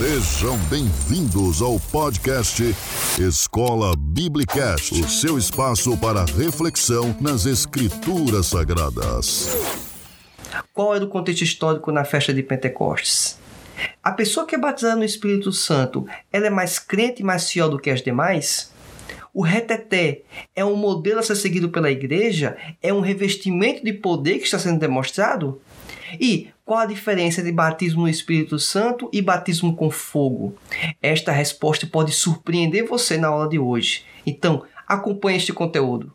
Sejam bem-vindos ao podcast Escola Biblicast, o seu espaço para reflexão nas Escrituras Sagradas. Qual é o contexto histórico na festa de Pentecostes? A pessoa que é batizada no Espírito Santo, ela é mais crente e mais fiel do que as demais? O reteté é um modelo a ser seguido pela igreja? É um revestimento de poder que está sendo demonstrado? E qual a diferença entre batismo no Espírito Santo e batismo com fogo? Esta resposta pode surpreender você na aula de hoje. Então, acompanhe este conteúdo.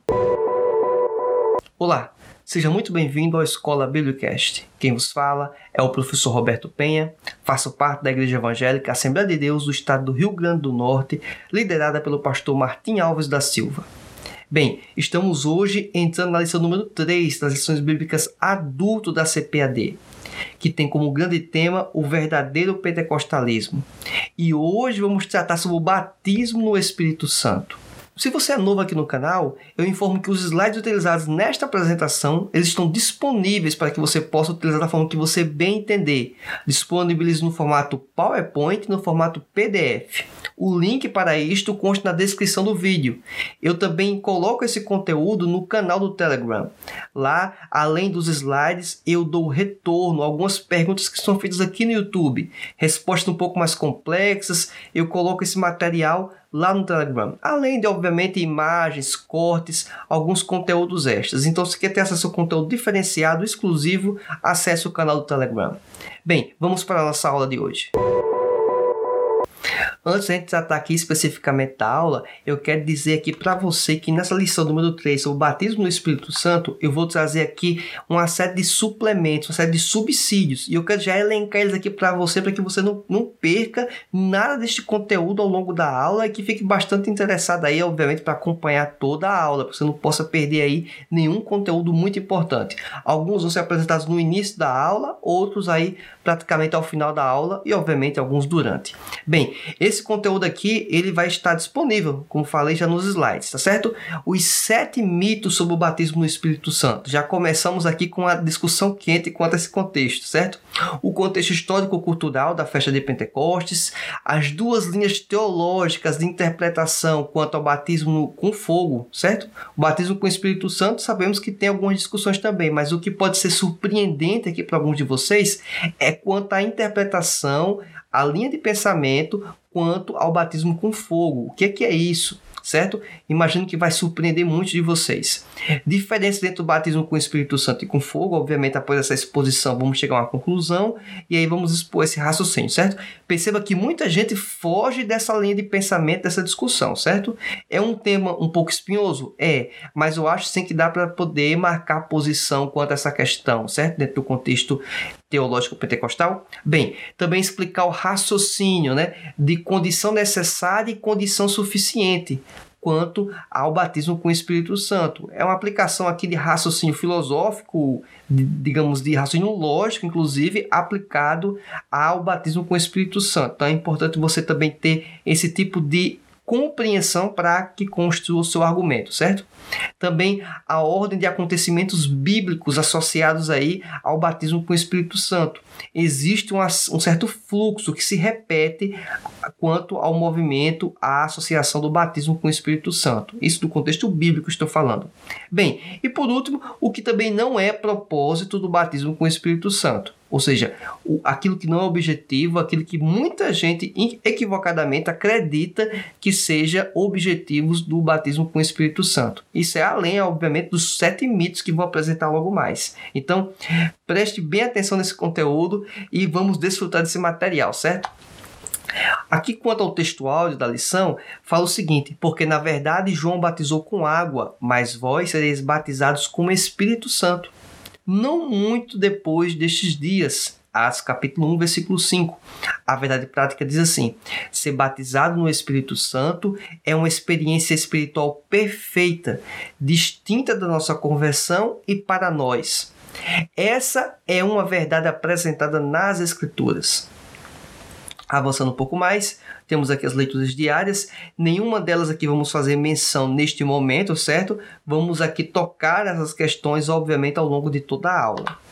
Olá, seja muito bem-vindo à Escola Biblicast. Quem vos fala é o professor Roberto Penha, faço parte da Igreja Evangélica Assembleia de Deus do Estado do Rio Grande do Norte, liderada pelo pastor Martim Alves da Silva. Bem, estamos hoje entrando na lição número 3 das lições bíblicas adulto da CPAD, que tem como grande tema o verdadeiro pentecostalismo. E hoje vamos tratar sobre o batismo no Espírito Santo. Se você é novo aqui no canal, eu informo que os slides utilizados nesta apresentação eles estão disponíveis para que você possa utilizar da forma que você bem entender. Disponibilizo no formato PowerPoint e no formato PDF. O link para isto consta na descrição do vídeo. Eu também coloco esse conteúdo no canal do Telegram. Lá, além dos slides, eu dou retorno a algumas perguntas que são feitas aqui no YouTube. Respostas um pouco mais complexas, eu coloco esse material lá no Telegram. Além de, obviamente, imagens, cortes, alguns conteúdos extras. Então, se quer ter acesso a conteúdo diferenciado, exclusivo, acesse o canal do Telegram. Bem, vamos para a nossa aula de hoje. Antes de a gente tratar aqui especificamente da aula, eu quero dizer aqui para você que nessa lição número 3 sobre o batismo no Espírito Santo, eu vou trazer aqui uma série de suplementos, uma série de subsídios. E eu quero já elencar eles aqui para você, para que você não, não perca nada deste conteúdo ao longo da aula e que fique bastante interessado aí, obviamente, para acompanhar toda a aula, para você não possa perder aí nenhum conteúdo muito importante. Alguns vão ser apresentados no início da aula, outros aí praticamente ao final da aula e, obviamente, alguns durante. Bem, esse conteúdo aqui ele vai estar disponível, como falei já nos slides, tá certo? Os sete mitos sobre o batismo no Espírito Santo. Já começamos aqui com a discussão quente quanto a esse contexto, certo? O contexto histórico-cultural da festa de Pentecostes, as duas linhas teológicas de interpretação quanto ao batismo com fogo, certo? O batismo com o Espírito Santo, sabemos que tem algumas discussões também, mas o que pode ser surpreendente aqui para alguns de vocês é quanto à interpretação, a linha de pensamento quanto ao batismo com fogo. O que é, que é isso? certo? Imagino que vai surpreender muitos de vocês. Diferença dentro do batismo com o Espírito Santo e com fogo, obviamente, após essa exposição, vamos chegar a uma conclusão e aí vamos expor esse raciocínio, certo? Perceba que muita gente foge dessa linha de pensamento, dessa discussão, certo? É um tema um pouco espinhoso? É, mas eu acho sim que dá para poder marcar posição quanto a essa questão, certo? Dentro do contexto teológico pentecostal? Bem, também explicar o raciocínio né, de condição necessária e condição suficiente quanto ao batismo com o Espírito Santo. É uma aplicação aqui de raciocínio filosófico, de, digamos, de raciocínio lógico, inclusive, aplicado ao batismo com o Espírito Santo. Então é importante você também ter esse tipo de compreensão para que construa o seu argumento, certo? Também a ordem de acontecimentos bíblicos associados aí ao batismo com o Espírito Santo. Existe um, um certo fluxo que se repete quanto ao movimento, à associação do batismo com o Espírito Santo. Isso do contexto bíblico estou falando. Bem, e por último, o que também não é propósito do batismo com o Espírito Santo ou seja, o, aquilo que não é objetivo, aquilo que muita gente equivocadamente acredita que seja objetivos do batismo com o Espírito Santo. Isso é além, obviamente, dos sete mitos que vou apresentar logo mais. Então, preste bem atenção nesse conteúdo e vamos desfrutar desse material, certo? Aqui, quanto ao texto áudio da lição, fala o seguinte: Porque na verdade João batizou com água, mas vós sereis batizados com o Espírito Santo não muito depois destes dias. Atos capítulo 1, versículo 5. A verdade prática diz assim: ser batizado no Espírito Santo é uma experiência espiritual perfeita, distinta da nossa conversão e para nós. Essa é uma verdade apresentada nas Escrituras. Avançando um pouco mais, temos aqui as leituras diárias. Nenhuma delas aqui vamos fazer menção neste momento, certo? Vamos aqui tocar essas questões, obviamente, ao longo de toda a aula.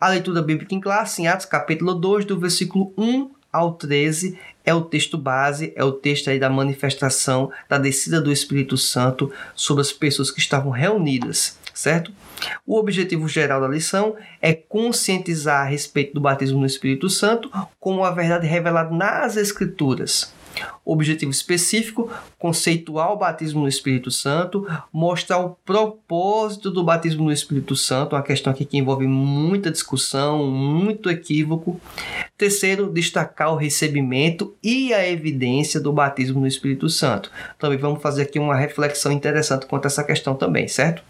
A leitura bíblica em classe, em Atos capítulo 2, do versículo 1 ao 13 é o texto base, é o texto aí da manifestação da descida do Espírito Santo sobre as pessoas que estavam reunidas, certo? O objetivo geral da lição é conscientizar a respeito do batismo no Espírito Santo como a verdade revelada nas Escrituras. Objetivo específico: conceituar o batismo no Espírito Santo, mostrar o propósito do batismo no Espírito Santo, uma questão aqui que envolve muita discussão, muito equívoco. Terceiro, destacar o recebimento e a evidência do batismo no Espírito Santo. Também vamos fazer aqui uma reflexão interessante quanto a essa questão também, certo?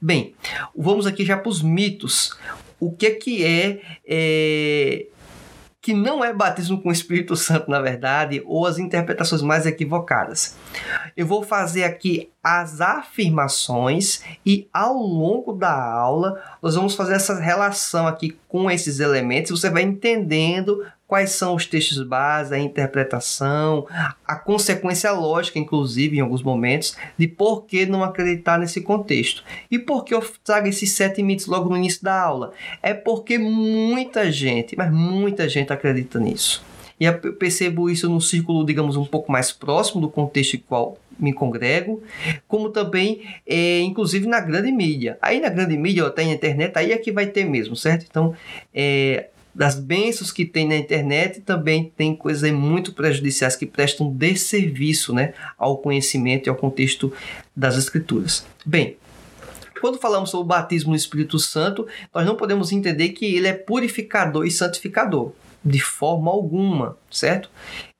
Bem, vamos aqui já para os mitos. O que é que é, é que não é batismo com o Espírito Santo, na verdade, ou as interpretações mais equivocadas. Eu vou fazer aqui as afirmações e ao longo da aula nós vamos fazer essa relação aqui com esses elementos. Você vai entendendo quais são os textos base, a interpretação, a consequência lógica, inclusive, em alguns momentos, de por que não acreditar nesse contexto. E por que eu trago esses sete mitos logo no início da aula? É porque muita gente, mas muita gente acredita nisso. E eu percebo isso num círculo, digamos, um pouco mais próximo do contexto em qual me congrego, como também, é, inclusive, na grande mídia. Aí na grande mídia, até na internet, aí é que vai ter mesmo, certo? Então, é, das bênçãos que tem na internet, também tem coisas muito prejudiciais que prestam desserviço né, ao conhecimento e ao contexto das Escrituras. Bem, quando falamos sobre o batismo no Espírito Santo, nós não podemos entender que ele é purificador e santificador. De forma alguma, certo?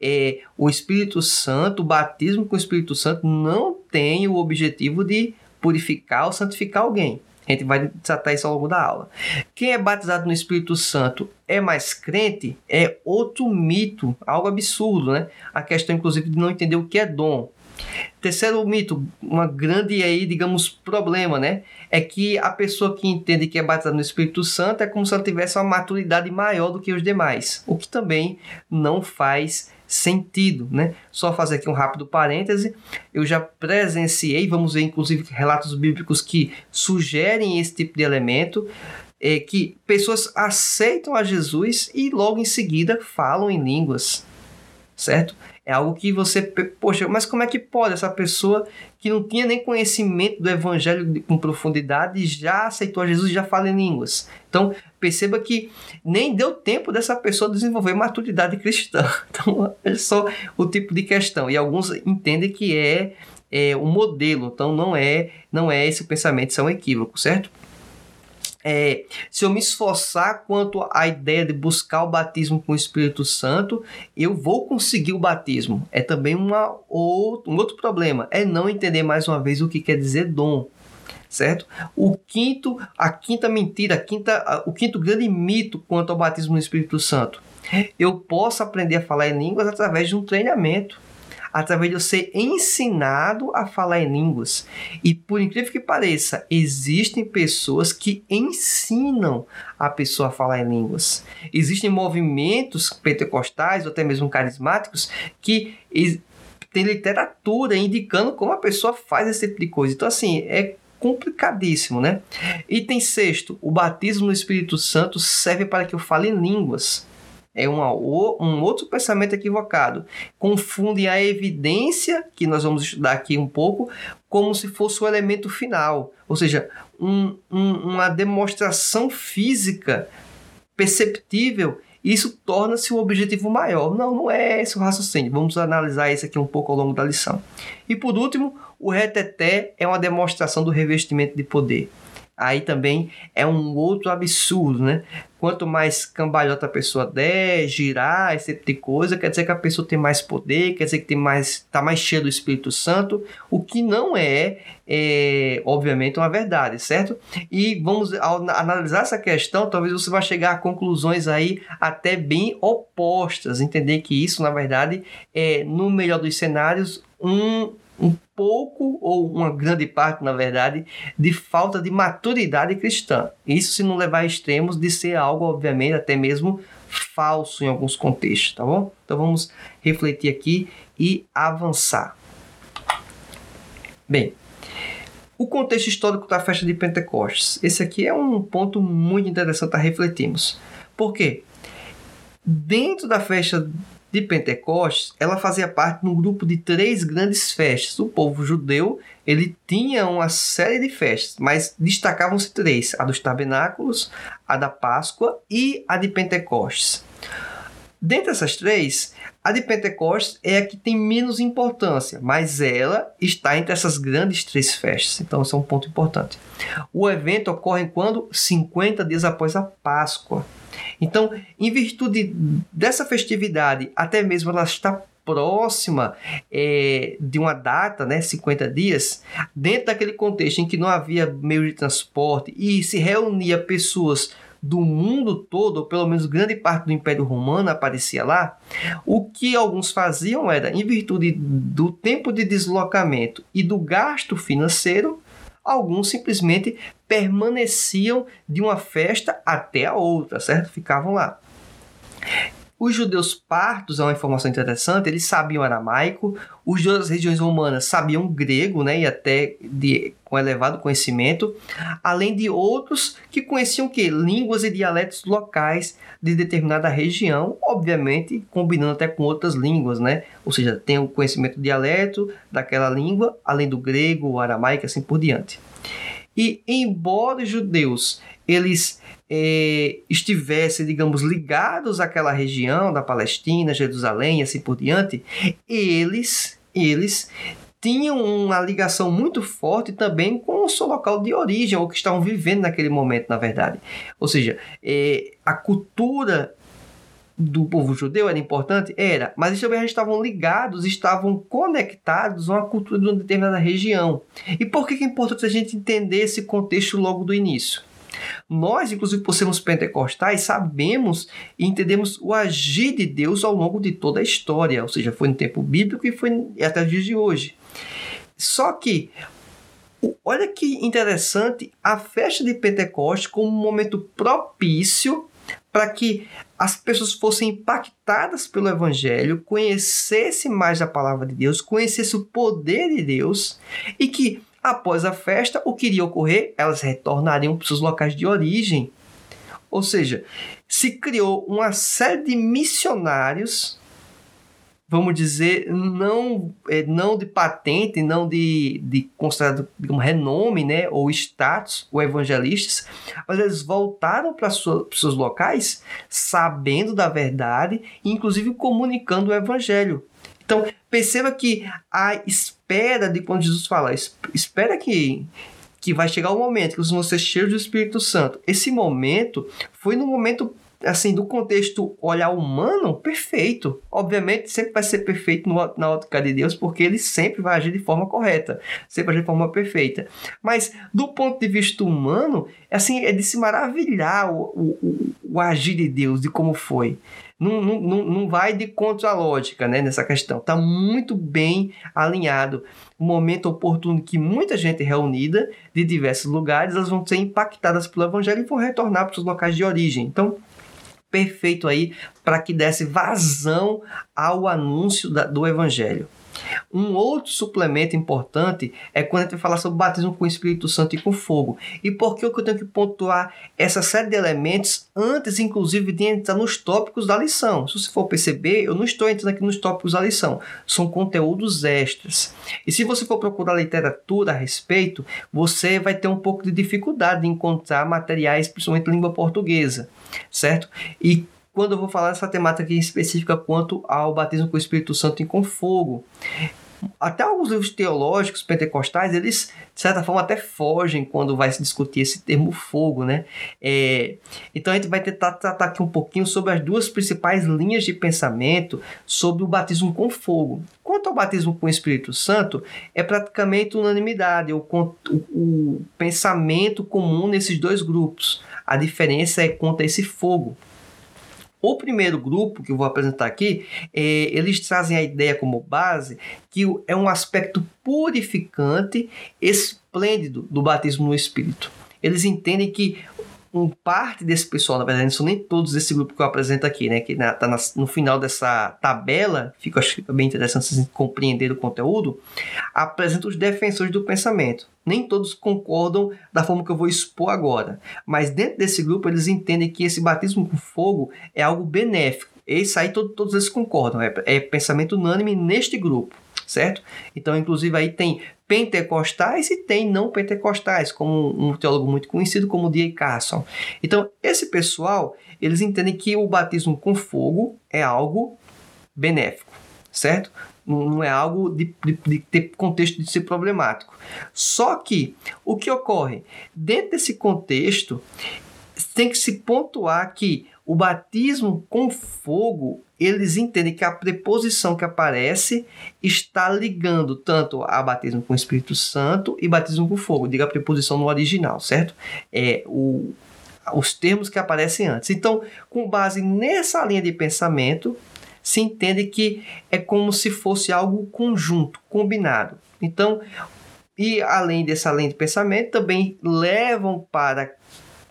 É, o Espírito Santo, o batismo com o Espírito Santo, não tem o objetivo de purificar ou santificar alguém. A gente vai tratar isso ao longo da aula. Quem é batizado no Espírito Santo é mais crente? É outro mito, algo absurdo, né? A questão, inclusive, de não entender o que é dom. Terceiro mito, uma grande aí, digamos, problema, né? É que a pessoa que entende que é batizada no Espírito Santo é como se ela tivesse uma maturidade maior do que os demais, o que também não faz sentido, né? Só fazer aqui um rápido parêntese, eu já presenciei, vamos ver inclusive relatos bíblicos que sugerem esse tipo de elemento, é que pessoas aceitam a Jesus e logo em seguida falam em línguas, certo? É algo que você, poxa, mas como é que pode essa pessoa que não tinha nem conhecimento do evangelho com profundidade já aceitou Jesus e já fala em línguas? Então, perceba que nem deu tempo dessa pessoa desenvolver maturidade cristã. Então, é só o tipo de questão. E alguns entendem que é, é um modelo, então não é, não é esse o pensamento, isso é um equívoco, certo? É, se eu me esforçar quanto à ideia de buscar o batismo com o Espírito Santo, eu vou conseguir o batismo. É também uma, um outro problema, é não entender mais uma vez o que quer dizer dom. Certo? O quinto, a quinta mentira, a quinta, o quinto grande mito quanto ao batismo no Espírito Santo. Eu posso aprender a falar em línguas através de um treinamento através de eu ser ensinado a falar em línguas. E por incrível que pareça, existem pessoas que ensinam a pessoa a falar em línguas. Existem movimentos pentecostais ou até mesmo carismáticos que tem literatura indicando como a pessoa faz esse tipo de coisa. Então, assim, é complicadíssimo, né? Item sexto, o batismo no Espírito Santo serve para que eu fale em línguas é uma, um outro pensamento equivocado. Confunde a evidência, que nós vamos estudar aqui um pouco, como se fosse o elemento final, ou seja, um, um, uma demonstração física perceptível. Isso torna-se um objetivo maior. Não, não é esse o raciocínio. Vamos analisar isso aqui um pouco ao longo da lição. E por último, o reteté é uma demonstração do revestimento de poder aí também é um outro absurdo, né? Quanto mais cambalhota a pessoa der, girar, esse tipo de coisa, quer dizer que a pessoa tem mais poder, quer dizer que tem mais, tá mais cheio do Espírito Santo, o que não é, é obviamente, uma verdade, certo? E vamos ao analisar essa questão, talvez você vá chegar a conclusões aí até bem opostas, entender que isso, na verdade, é, no melhor dos cenários, um um pouco, ou uma grande parte, na verdade, de falta de maturidade cristã. Isso se não levar a extremos de ser algo, obviamente, até mesmo falso em alguns contextos, tá bom? Então vamos refletir aqui e avançar. Bem, o contexto histórico da festa de Pentecostes. Esse aqui é um ponto muito interessante a refletirmos. Por quê? dentro da festa de Pentecostes, ela fazia parte de um grupo de três grandes festas. O povo judeu ele tinha uma série de festas, mas destacavam-se três: a dos tabernáculos, a da Páscoa e a de Pentecostes. Dentre essas três, a de Pentecostes é a que tem menos importância, mas ela está entre essas grandes três festas. Então, esse é um ponto importante. O evento ocorre quando 50 dias após a Páscoa. Então, em virtude dessa festividade, até mesmo ela está próxima é, de uma data, né, 50 dias, dentro daquele contexto em que não havia meio de transporte e se reunia pessoas do mundo todo, ou pelo menos grande parte do Império Romano aparecia lá, o que alguns faziam era, em virtude do tempo de deslocamento e do gasto financeiro, alguns simplesmente permaneciam de uma festa até a outra, certo? Ficavam lá. Os judeus partos, é uma informação interessante, eles sabiam aramaico, os das regiões romanas sabiam grego, né, e até de, com elevado conhecimento, além de outros que conheciam que línguas e dialetos locais de determinada região, obviamente combinando até com outras línguas, né? Ou seja, tem o conhecimento do dialeto daquela língua, além do grego, aramaico, assim por diante. E embora os judeus eles é, estivessem, digamos, ligados àquela região da Palestina, Jerusalém e assim por diante, eles, eles tinham uma ligação muito forte também com o seu local de origem, ou que estavam vivendo naquele momento, na verdade. Ou seja, é, a cultura do povo judeu era importante? Era, mas eles também estavam ligados, estavam conectados a uma cultura de uma determinada região. E por que é importante a gente entender esse contexto logo do início? Nós, inclusive por sermos pentecostais, sabemos e entendemos o agir de Deus ao longo de toda a história, ou seja, foi no tempo bíblico e foi até os dias de hoje. Só que olha que interessante a festa de Pentecostes como um momento propício para que as pessoas fossem impactadas pelo Evangelho, conhecessem mais a palavra de Deus, conhecessem o poder de Deus e que Após a festa, o que iria ocorrer? Elas retornariam para seus locais de origem. Ou seja, se criou uma série de missionários, vamos dizer, não, é, não de patente, não de, de considerado digamos, renome né, ou status, ou evangelistas, mas eles voltaram para os seus locais sabendo da verdade, inclusive comunicando o evangelho. Então, perceba que a espera de quando Jesus fala, espera que que vai chegar o momento que vocês vão ser cheios do Espírito Santo. Esse momento foi no momento assim, do contexto olhar humano, perfeito. Obviamente, sempre vai ser perfeito no, na ótica de Deus, porque ele sempre vai agir de forma correta, sempre agir de forma perfeita. Mas, do ponto de vista humano, assim, é de se maravilhar o, o, o agir de Deus, de como foi não, não, não vai de contra a lógica né, nessa questão. Está muito bem alinhado. O momento oportuno que muita gente reunida de diversos lugares, elas vão ser impactadas pelo evangelho e vão retornar para os locais de origem. Então, perfeito aí para que desse vazão ao anúncio da, do evangelho. Um outro suplemento importante é quando a gente falar sobre batismo com o Espírito Santo e com fogo. E por que eu tenho que pontuar essa série de elementos antes, inclusive, de entrar nos tópicos da lição? Se você for perceber, eu não estou entrando aqui nos tópicos da lição, são conteúdos extras. E se você for procurar literatura a respeito, você vai ter um pouco de dificuldade de encontrar materiais, principalmente em língua portuguesa, certo? E quando eu vou falar dessa temática específica quanto ao batismo com o Espírito Santo e com fogo. Até alguns livros teológicos pentecostais, eles, de certa forma, até fogem quando vai se discutir esse termo fogo, né? É, então a gente vai tentar tratar aqui um pouquinho sobre as duas principais linhas de pensamento sobre o batismo com fogo. Quanto ao batismo com o Espírito Santo, é praticamente unanimidade, o, o, o pensamento comum nesses dois grupos. A diferença é quanto a esse fogo. O primeiro grupo que eu vou apresentar aqui, é, eles trazem a ideia como base que é um aspecto purificante, esplêndido do batismo no Espírito. Eles entendem que um parte desse pessoal, na verdade, não são nem todos esse grupo que eu apresento aqui, né? Que na, tá na, no final dessa tabela, fica, acho que bem interessante vocês compreender o conteúdo, apresenta os defensores do pensamento. Nem todos concordam da forma que eu vou expor agora, mas dentro desse grupo eles entendem que esse batismo com fogo é algo benéfico esse aí todo, todos eles concordam, é, é pensamento unânime neste grupo, certo? Então, inclusive, aí tem pentecostais e tem não pentecostais, como um teólogo muito conhecido como D.A. Carson. Então, esse pessoal, eles entendem que o batismo com fogo é algo benéfico, certo? Não é algo de, de, de, ter contexto de ser problemático. Só que o que ocorre dentro desse contexto tem que se pontuar que o batismo com fogo eles entendem que a preposição que aparece está ligando tanto a batismo com o Espírito Santo e batismo com fogo. Diga a preposição no original, certo? É o, os termos que aparecem antes. Então, com base nessa linha de pensamento, se entende que é como se fosse algo conjunto, combinado. Então, e além dessa linha de pensamento, também levam para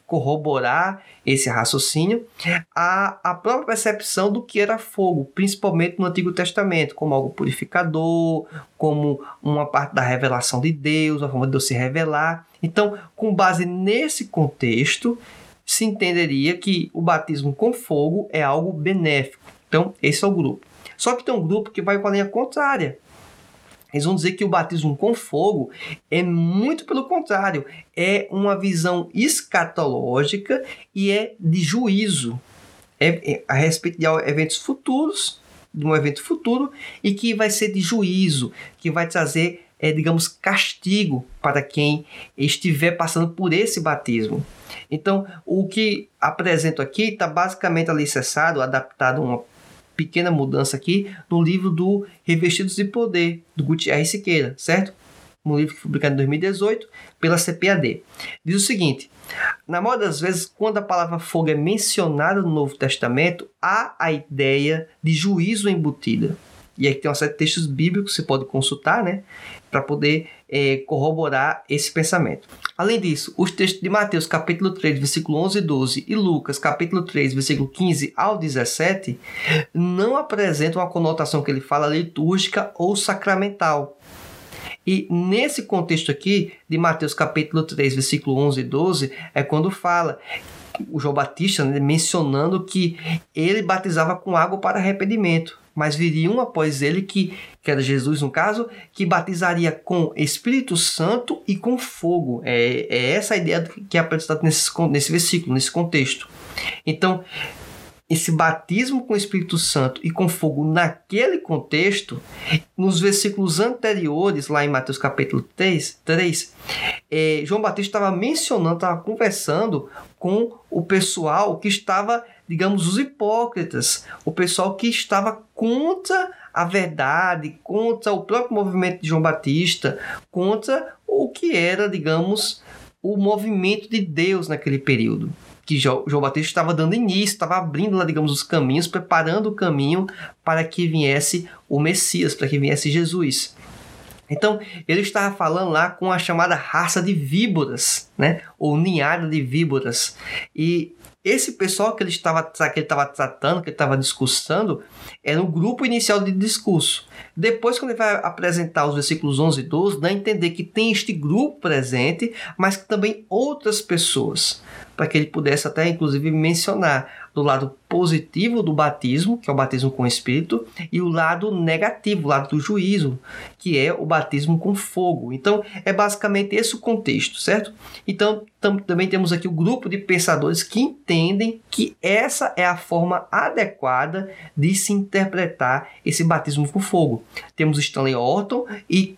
corroborar esse raciocínio a, a própria percepção do que era fogo, principalmente no Antigo Testamento, como algo purificador, como uma parte da revelação de Deus, a forma de Deus se revelar. Então, com base nesse contexto, se entenderia que o batismo com fogo é algo benéfico. Então, esse é o grupo. Só que tem um grupo que vai com a linha contrária. Eles vão dizer que o batismo com fogo é muito pelo contrário, é uma visão escatológica e é de juízo. É, é a respeito de eventos futuros, de um evento futuro, e que vai ser de juízo, que vai trazer, é, digamos, castigo para quem estiver passando por esse batismo. Então, o que apresento aqui está basicamente alicerçado, adaptado a uma pequena mudança aqui no livro do Revestidos de Poder, do Gutierrez Siqueira, certo? Um livro publicado em 2018 pela CPAD. Diz o seguinte: na maioria das vezes, quando a palavra fogo é mencionada no Novo Testamento, há a ideia de juízo embutida. E aqui tem uma série de textos bíblicos que você pode consultar, né? Para poder é, corroborar esse pensamento. Além disso, os textos de Mateus capítulo 3, versículo 11 e 12 e Lucas capítulo 3, versículo 15 ao 17 não apresentam a conotação que ele fala litúrgica ou sacramental. E nesse contexto aqui, de Mateus capítulo 3, versículo 11 e 12, é quando fala o João Batista né, mencionando que ele batizava com água para arrependimento mas viria um após ele que, que era Jesus no caso, que batizaria com Espírito Santo e com fogo. É, é essa a ideia que é apresentada nesse, nesse versículo, nesse contexto. Então, esse batismo com o Espírito Santo e com fogo naquele contexto, nos versículos anteriores, lá em Mateus capítulo 3, 3 é, João Batista estava mencionando, estava conversando com o pessoal que estava digamos, os hipócritas, o pessoal que estava contra a verdade, contra o próprio movimento de João Batista, contra o que era, digamos, o movimento de Deus naquele período. Que João Batista estava dando início, estava abrindo lá, digamos, os caminhos, preparando o caminho para que viesse o Messias, para que viesse Jesus. Então, ele estava falando lá com a chamada raça de víboras, né? Ou ninhada de víboras. E esse pessoal que ele estava, que ele estava tratando, que ele estava discussando, era o grupo inicial de discurso. Depois, quando ele vai apresentar os versículos 11 e 12, dá a entender que tem este grupo presente, mas que também outras pessoas, para que ele pudesse até, inclusive, mencionar do lado positivo do batismo, que é o batismo com o Espírito, e o lado negativo, o lado do juízo, que é o batismo com fogo. Então, é basicamente esse o contexto, certo? Então, tam também temos aqui o grupo de pensadores que entendem que essa é a forma adequada de se interpretar esse batismo com fogo. Temos Stanley Orton e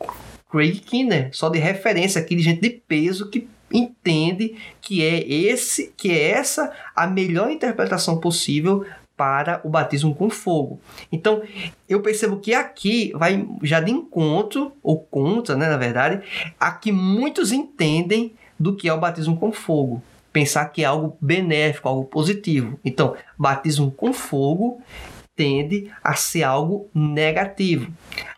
Craig Kinner, só de referência aqui de gente de peso que entende que é esse, que é essa a melhor interpretação possível para o batismo com fogo. Então, eu percebo que aqui vai já de encontro ou contra, né, na verdade, aqui muitos entendem do que é o batismo com fogo. Pensar que é algo benéfico, algo positivo. Então, batismo com fogo tende a ser algo negativo.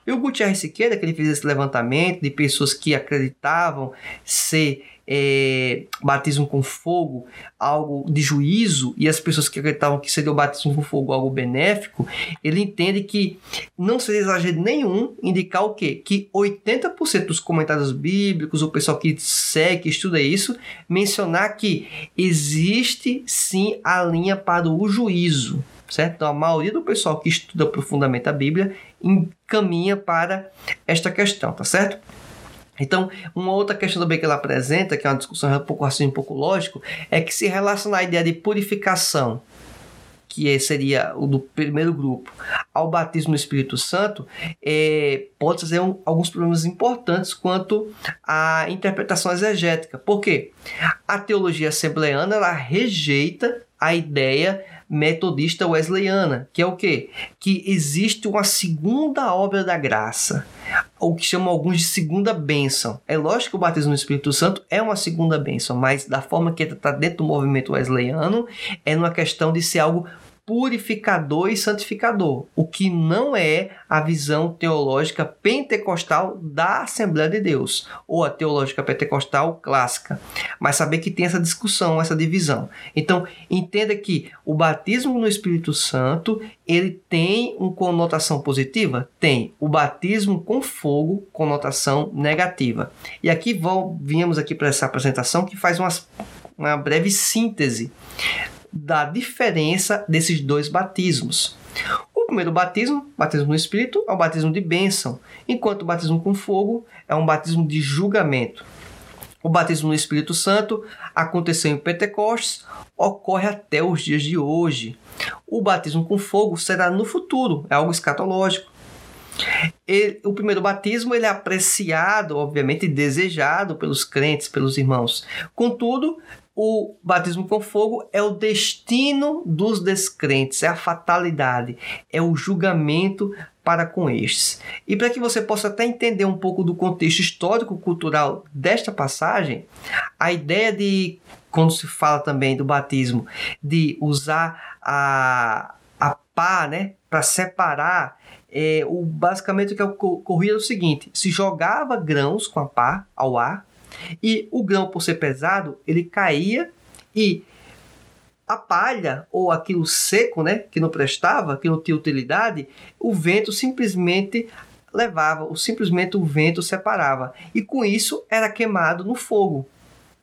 E o Gutierrez Siqueira, que ele fez esse levantamento de pessoas que acreditavam ser é, batismo com fogo algo de juízo e as pessoas que acreditavam que seria o batismo com fogo algo benéfico, ele entende que não seria exagero nenhum indicar o quê? Que 80% dos comentários bíblicos, o pessoal que segue, que estuda isso, mencionar que existe sim a linha para o juízo certo? Então, a maioria do pessoal que estuda profundamente a Bíblia encaminha para esta questão, tá certo? Então, uma outra questão também que ela apresenta, que é uma discussão um pouco assim, um pouco lógico, é que se relaciona a ideia de purificação, que é, seria o do primeiro grupo, ao batismo no Espírito Santo, é, pode trazer um, alguns problemas importantes quanto à interpretação exegética. Por quê? A teologia assembleana ela rejeita a ideia metodista wesleyana, que é o quê? Que existe uma segunda obra da graça, o que chamam alguns de segunda bênção. É lógico que o batismo no Espírito Santo é uma segunda bênção, mas da forma que está dentro do movimento wesleyano, é uma questão de ser algo purificador e santificador, o que não é a visão teológica pentecostal da Assembleia de Deus, ou a teológica pentecostal clássica. Mas saber que tem essa discussão, essa divisão. Então, entenda que o batismo no Espírito Santo, ele tem uma conotação positiva? Tem. O batismo com fogo, conotação negativa. E aqui vamos, viemos aqui para essa apresentação que faz umas, uma breve síntese da diferença desses dois batismos. O primeiro batismo, batismo no Espírito, é o batismo de bênção, enquanto o batismo com fogo é um batismo de julgamento. O batismo no Espírito Santo aconteceu em Pentecostes, ocorre até os dias de hoje. O batismo com fogo será no futuro, é algo escatológico. Ele, o primeiro batismo ele é apreciado, obviamente desejado pelos crentes, pelos irmãos. Contudo, o batismo com fogo é o destino dos descrentes, é a fatalidade, é o julgamento para com estes. E para que você possa até entender um pouco do contexto histórico-cultural desta passagem, a ideia de, quando se fala também do batismo, de usar a, a pá né, para separar é, o, basicamente o que ocorria é o seguinte: se jogava grãos com a pá ao ar e o grão, por ser pesado, ele caía e a palha ou aquilo seco, né, que não prestava, que não tinha utilidade, o vento simplesmente levava, ou simplesmente o vento separava. E com isso era queimado no fogo.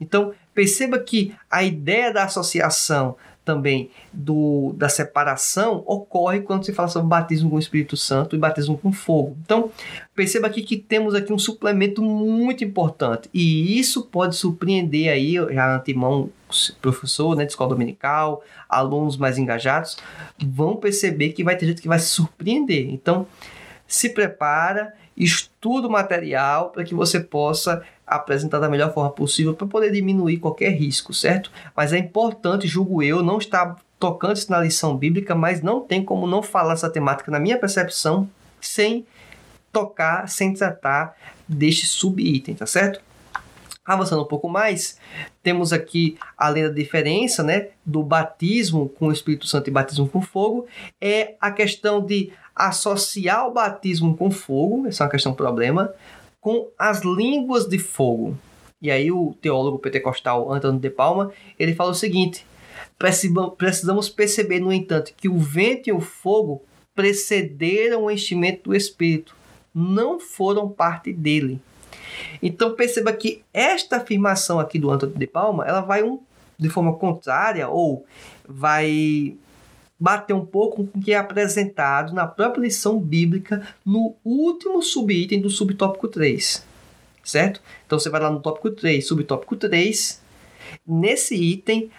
Então, perceba que a ideia da associação também do, da separação ocorre quando se fala sobre batismo com o Espírito Santo e batismo com fogo. Então, perceba aqui que temos aqui um suplemento muito importante e isso pode surpreender aí, já antemão, professor né, de escola dominical, alunos mais engajados, vão perceber que vai ter gente que vai se surpreender. Então, se prepara, estuda o material para que você possa apresentar da melhor forma possível para poder diminuir qualquer risco, certo? Mas é importante, julgo eu, não estar tocando isso na lição bíblica, mas não tem como não falar essa temática, na minha percepção, sem tocar, sem tratar deste subitem, tá certo? Avançando um pouco mais, temos aqui, além da diferença né, do batismo com o Espírito Santo e batismo com fogo, é a questão de associar o batismo com fogo, essa é uma questão problema, com as línguas de fogo. E aí o teólogo pentecostal Antônio de Palma, ele fala o seguinte: precisamos perceber, no entanto, que o vento e o fogo precederam o enchimento do Espírito, não foram parte dele. Então perceba que esta afirmação aqui do Antônio de Palma, ela vai um, de forma contrária ou vai bater um pouco com o que é apresentado na própria lição bíblica no último subitem do subtópico 3. Certo? Então você vai lá no tópico 3, subtópico 3. Nesse item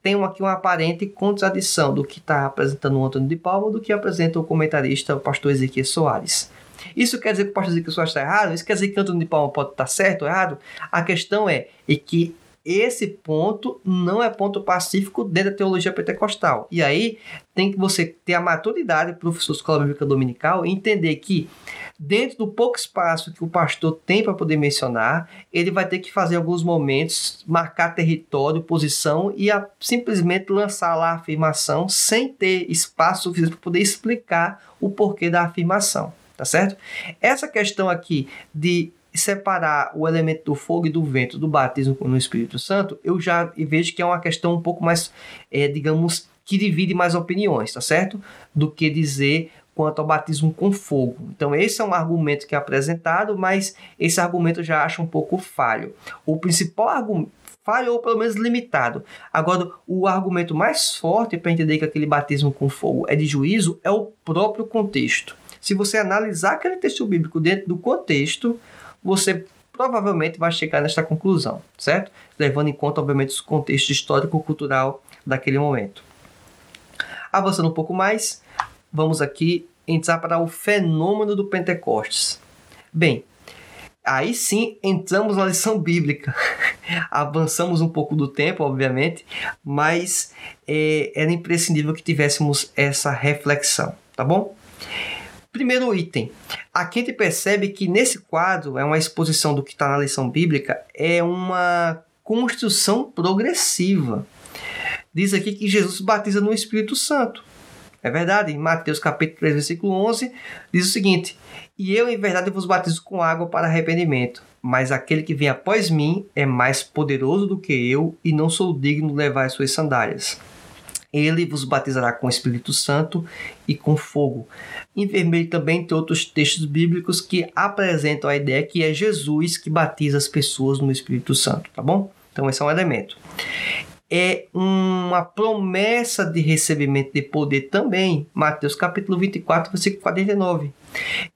tem aqui uma aparente contradição do que está apresentando o Antônio de Palma do que apresenta o comentarista, o pastor Ezequiel Soares. Isso quer dizer que o pastor Ezequiel Soares está errado? Isso quer dizer que o Antônio de Palma pode estar certo ou errado? A questão é, é que esse ponto não é ponto pacífico dentro da teologia pentecostal. E aí tem que você ter a maturidade, professor de escola bíblica dominical, entender que dentro do pouco espaço que o pastor tem para poder mencionar, ele vai ter que fazer alguns momentos, marcar território, posição e a, simplesmente lançar lá a afirmação sem ter espaço suficiente para poder explicar o porquê da afirmação. Tá certo? Essa questão aqui de separar o elemento do fogo e do vento do batismo no Espírito Santo, eu já vejo que é uma questão um pouco mais, é, digamos, que divide mais opiniões, tá certo? Do que dizer quanto ao batismo com fogo. Então, esse é um argumento que é apresentado, mas esse argumento eu já acho um pouco falho. O principal argumento falho ou pelo menos limitado. Agora, o argumento mais forte para entender que aquele batismo com fogo é de juízo é o próprio contexto. Se você analisar aquele texto bíblico dentro do contexto, você provavelmente vai chegar nesta conclusão, certo? Levando em conta, obviamente, o contexto histórico-cultural daquele momento. Avançando um pouco mais, vamos aqui entrar para o fenômeno do Pentecostes. Bem, aí sim entramos na lição bíblica. Avançamos um pouco do tempo, obviamente, mas é, era imprescindível que tivéssemos essa reflexão, tá bom? Primeiro item. Aqui a gente percebe que nesse quadro, é uma exposição do que está na lição bíblica, é uma construção progressiva. Diz aqui que Jesus batiza no Espírito Santo. É verdade, em Mateus capítulo 3, versículo 11, diz o seguinte: E eu, em verdade, vos batizo com água para arrependimento, mas aquele que vem após mim é mais poderoso do que eu, e não sou digno de levar as suas sandálias. Ele vos batizará com o Espírito Santo e com fogo. Em vermelho também tem outros textos bíblicos que apresentam a ideia que é Jesus que batiza as pessoas no Espírito Santo, tá bom? Então esse é um elemento é uma promessa de recebimento de poder também. Mateus capítulo 24, versículo 49.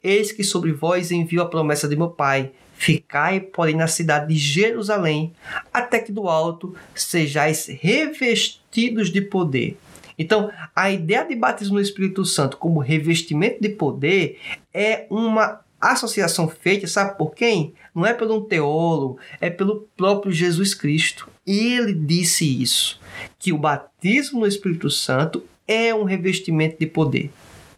Eis que sobre vós envio a promessa de meu Pai. Ficai, porém, na cidade de Jerusalém, até que do alto sejais revestidos de poder. Então, a ideia de batismo no Espírito Santo como revestimento de poder é uma associação feita, sabe por quem? Não é pelo um teólogo, é pelo próprio Jesus Cristo. Ele disse isso, que o batismo no Espírito Santo é um revestimento de poder,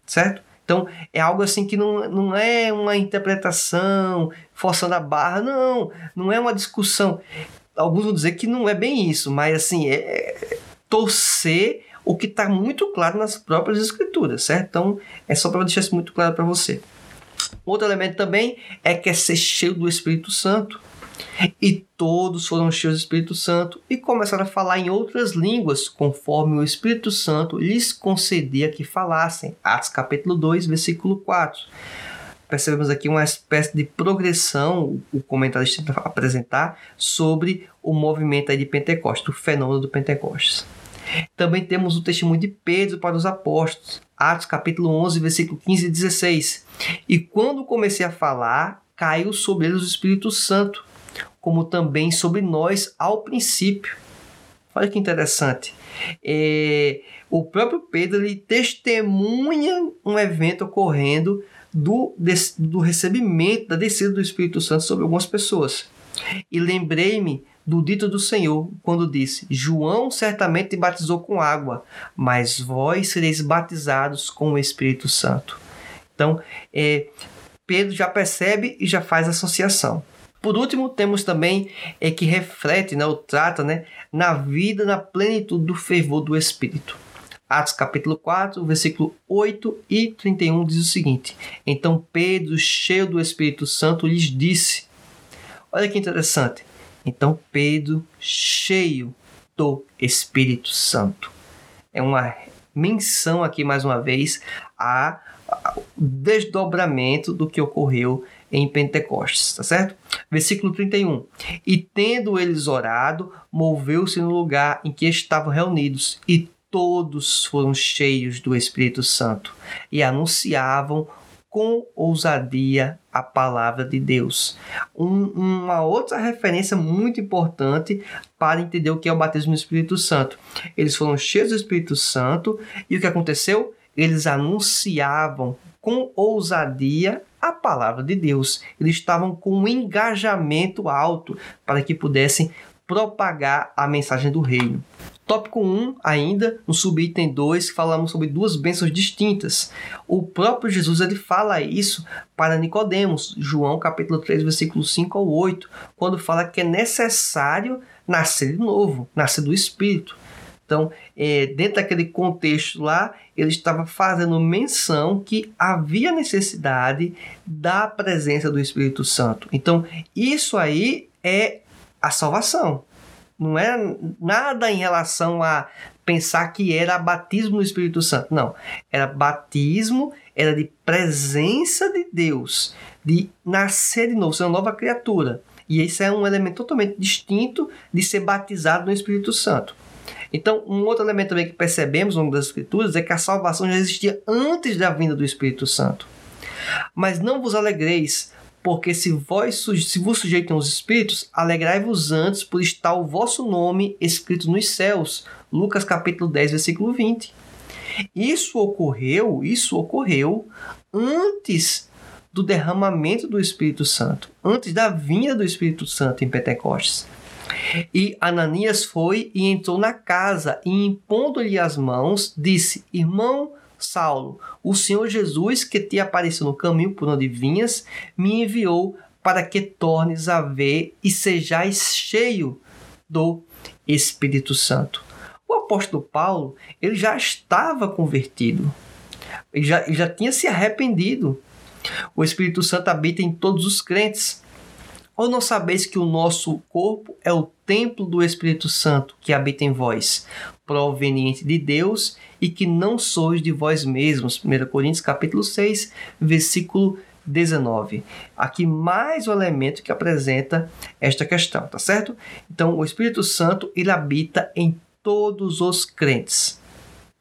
certo? Então, é algo assim que não, não é uma interpretação forçando a barra, não, não é uma discussão. Alguns vão dizer que não é bem isso, mas assim, é, é torcer o que está muito claro nas próprias escrituras, certo? Então, é só para deixar isso muito claro para você. Outro elemento também é que é ser cheio do Espírito Santo. E todos foram cheios do Espírito Santo e começaram a falar em outras línguas, conforme o Espírito Santo lhes concedia que falassem. Atos capítulo 2, versículo 4. Percebemos aqui uma espécie de progressão, o comentarista tenta apresentar, sobre o movimento de Pentecostes, o fenômeno do Pentecostes. Também temos o testemunho de Pedro para os apóstolos, Atos capítulo 11, versículo 15 e 16. E quando comecei a falar, caiu sobre eles o Espírito Santo, como também sobre nós ao princípio. Olha que interessante. É, o próprio Pedro ele testemunha um evento ocorrendo do, do recebimento, da descida do Espírito Santo sobre algumas pessoas. E lembrei-me do dito do Senhor, quando disse: João certamente batizou com água, mas vós sereis batizados com o Espírito Santo. Então, é, Pedro já percebe e já faz associação. Por último, temos também é, que reflete, né, ou trata né, na vida, na plenitude do fervor do Espírito. Atos capítulo 4, versículo 8 e 31 diz o seguinte: Então Pedro, cheio do Espírito Santo, lhes disse: Olha que interessante. Então Pedro, cheio do Espírito Santo. É uma menção aqui mais uma vez a desdobramento do que ocorreu em Pentecostes, tá certo? Versículo 31. E tendo eles orado, moveu-se no lugar em que estavam reunidos, e todos foram cheios do Espírito Santo e anunciavam com ousadia a palavra de Deus. Um, uma outra referência muito importante para entender o que é o batismo no Espírito Santo. Eles foram cheios do Espírito Santo e o que aconteceu? Eles anunciavam com ousadia a palavra de Deus. Eles estavam com um engajamento alto para que pudessem propagar a mensagem do reino. Tópico 1, ainda, no subitem 2, falamos sobre duas bênçãos distintas. O próprio Jesus ele fala isso para Nicodemos, João capítulo 3, versículo 5 ao 8, quando fala que é necessário nascer de novo, nascer do Espírito. Então, é, dentro daquele contexto lá, ele estava fazendo menção que havia necessidade da presença do Espírito Santo. Então, isso aí é a salvação. Não é nada em relação a pensar que era batismo no Espírito Santo. Não. Era batismo, era de presença de Deus, de nascer de novo, ser uma nova criatura. E esse é um elemento totalmente distinto de ser batizado no Espírito Santo. Então, um outro elemento também que percebemos ao longo das Escrituras é que a salvação já existia antes da vinda do Espírito Santo. Mas não vos alegreis, porque se vós se vos sujeitam os espíritos, alegrai-vos antes por estar o vosso nome escrito nos céus. Lucas capítulo 10, versículo 20. Isso ocorreu, isso ocorreu antes do derramamento do Espírito Santo, antes da vinda do Espírito Santo em Pentecostes. E Ananias foi e entrou na casa e, impondo-lhe as mãos, disse: Irmão Saulo, o Senhor Jesus, que te apareceu no caminho por onde vinhas, me enviou para que tornes a ver e sejais cheio do Espírito Santo. O apóstolo Paulo, ele já estava convertido. Ele já, ele já tinha se arrependido. O Espírito Santo habita em todos os crentes. Ou não sabeis que o nosso corpo é o templo do Espírito Santo que habita em vós, proveniente de Deus e que não sois de vós mesmos? 1 Coríntios capítulo 6, versículo 19. Aqui mais um elemento que apresenta esta questão, tá certo? Então, o Espírito Santo, ele habita em todos os crentes.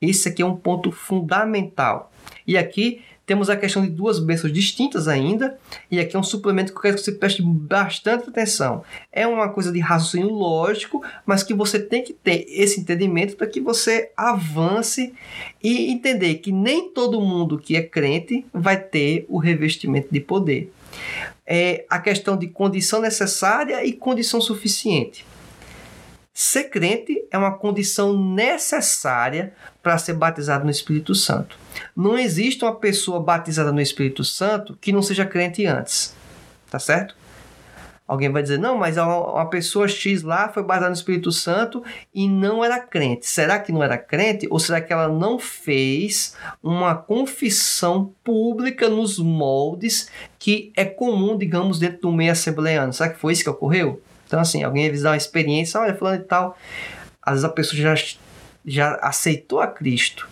Esse aqui é um ponto fundamental. E aqui temos a questão de duas bênçãos distintas ainda, e aqui é um suplemento que eu quero que você preste bastante atenção. É uma coisa de raciocínio lógico, mas que você tem que ter esse entendimento para que você avance e entender que nem todo mundo que é crente vai ter o revestimento de poder. É a questão de condição necessária e condição suficiente. Ser crente é uma condição necessária para ser batizado no Espírito Santo. Não existe uma pessoa batizada no Espírito Santo que não seja crente antes. Tá certo? Alguém vai dizer, não, mas uma pessoa X lá foi batizada no Espírito Santo e não era crente. Será que não era crente? Ou será que ela não fez uma confissão pública nos moldes que é comum, digamos, dentro do meio assembleano? Será que foi isso que ocorreu? Então, assim, alguém vai dar uma experiência, olha, falando e tal. Às vezes a pessoa já, já aceitou a Cristo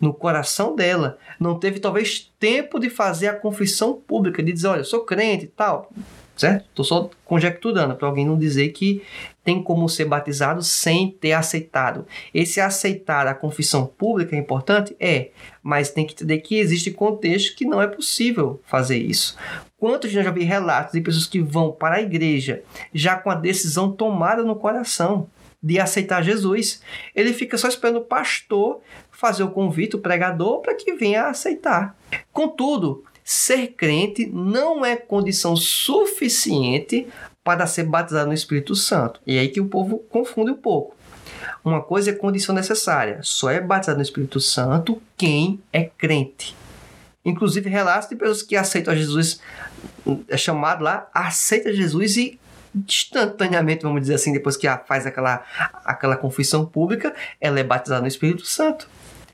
no coração dela. Não teve, talvez, tempo de fazer a confissão pública, de dizer, olha, eu sou crente e tal. Certo? Estou só conjecturando para alguém não dizer que tem como ser batizado sem ter aceitado. Esse aceitar a confissão pública é importante? É, mas tem que entender que existe contexto que não é possível fazer isso. Quantos já vi relatos de pessoas que vão para a igreja já com a decisão tomada no coração de aceitar Jesus? Ele fica só esperando o pastor fazer o convite, o pregador, para que venha aceitar. Contudo, ser crente não é condição suficiente para ser batizado no Espírito Santo. E é aí que o povo confunde um pouco. Uma coisa é condição necessária, só é batizado no Espírito Santo quem é crente. Inclusive, relatos de pessoas que aceitam Jesus, é chamado lá, aceita Jesus e instantaneamente, vamos dizer assim, depois que faz aquela, aquela confissão pública, ela é batizada no Espírito Santo,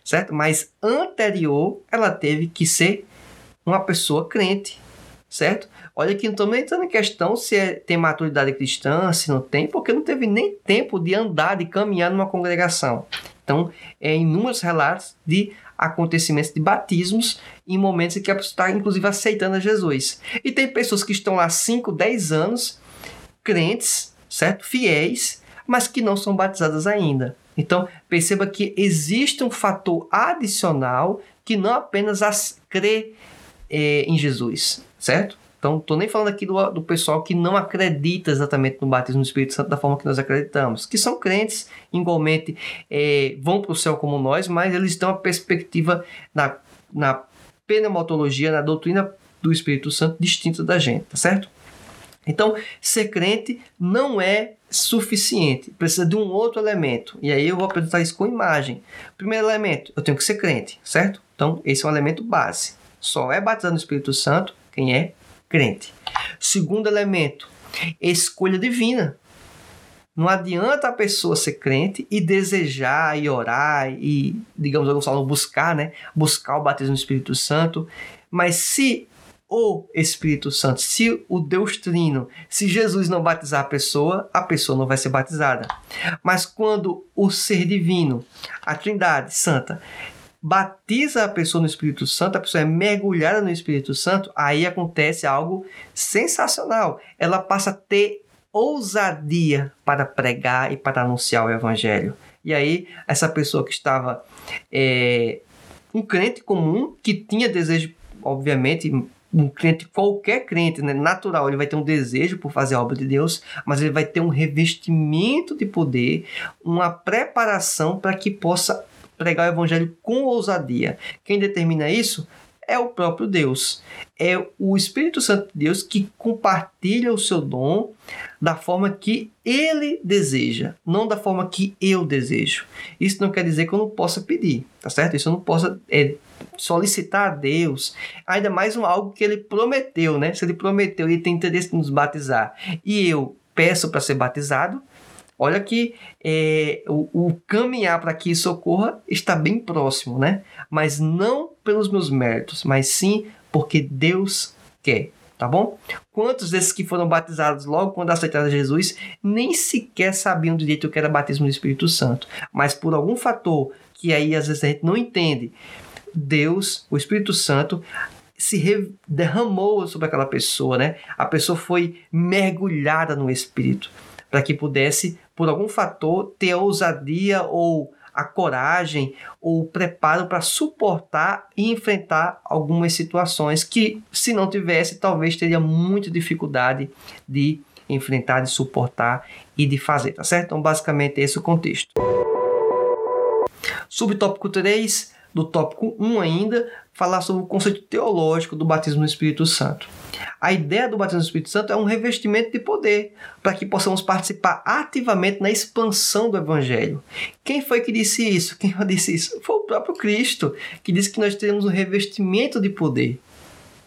certo? Mas anterior, ela teve que ser uma pessoa crente, certo? Olha que não estou nem entrando em questão se é, tem maturidade cristã, se não tem, porque não teve nem tempo de andar, de caminhar numa congregação. Então, é inúmeros relatos de acontecimentos de batismos em momentos em que a pessoa está, inclusive, aceitando a Jesus. E tem pessoas que estão lá 5, 10 anos, crentes, certo? Fiéis, mas que não são batizadas ainda. Então, perceba que existe um fator adicional que não apenas as crê é, em Jesus, certo? Então, estou nem falando aqui do, do pessoal que não acredita exatamente no batismo do Espírito Santo da forma que nós acreditamos, que são crentes, igualmente é, vão para o céu como nós, mas eles têm uma perspectiva na, na pneumatologia, na doutrina do Espírito Santo distinta da gente, tá certo? Então, ser crente não é suficiente, precisa de um outro elemento. E aí eu vou apresentar isso com imagem. Primeiro elemento, eu tenho que ser crente, certo? Então, esse é um elemento base. Só é batizado no Espírito Santo quem é crente. Segundo elemento, escolha divina. Não adianta a pessoa ser crente e desejar e orar e, digamos, alguns falam buscar, né? Buscar o batismo do Espírito Santo. Mas se o Espírito Santo, se o Deus Trino, se Jesus não batizar a pessoa, a pessoa não vai ser batizada. Mas quando o ser divino, a Trindade Santa, batiza a pessoa no Espírito Santo, a pessoa é mergulhada no Espírito Santo, aí acontece algo sensacional. Ela passa a ter ousadia para pregar e para anunciar o Evangelho. E aí, essa pessoa que estava é, um crente comum, que tinha desejo, obviamente, um crente, qualquer crente, né, natural, ele vai ter um desejo por fazer a obra de Deus, mas ele vai ter um revestimento de poder, uma preparação para que possa pregar o evangelho com ousadia. Quem determina isso é o próprio Deus. É o Espírito Santo de Deus que compartilha o seu dom da forma que ele deseja, não da forma que eu desejo. Isso não quer dizer que eu não possa pedir, tá certo? Isso eu não possa é, solicitar a Deus, ainda mais um algo que ele prometeu, né? Se ele prometeu e tem interesse em nos batizar e eu peço para ser batizado, Olha que é, o, o, caminhar para que isso ocorra está bem próximo, né? Mas não pelos meus méritos, mas sim porque Deus quer, tá bom? Quantos desses que foram batizados logo quando aceitaram Jesus nem sequer sabiam direito o que era batismo do Espírito Santo, mas por algum fator que aí às vezes a gente não entende, Deus, o Espírito Santo, se derramou sobre aquela pessoa, né? A pessoa foi mergulhada no Espírito para que pudesse por algum fator, ter a ousadia ou a coragem ou o preparo para suportar e enfrentar algumas situações que, se não tivesse, talvez teria muita dificuldade de enfrentar, de suportar e de fazer, tá certo? Então, basicamente, esse é o contexto. Subtópico 3, do tópico 1 ainda, falar sobre o conceito teológico do batismo no Espírito Santo. A ideia do batismo no Espírito Santo é um revestimento de poder, para que possamos participar ativamente na expansão do Evangelho. Quem foi que disse isso? Quem disse isso? Foi o próprio Cristo, que disse que nós teremos um revestimento de poder.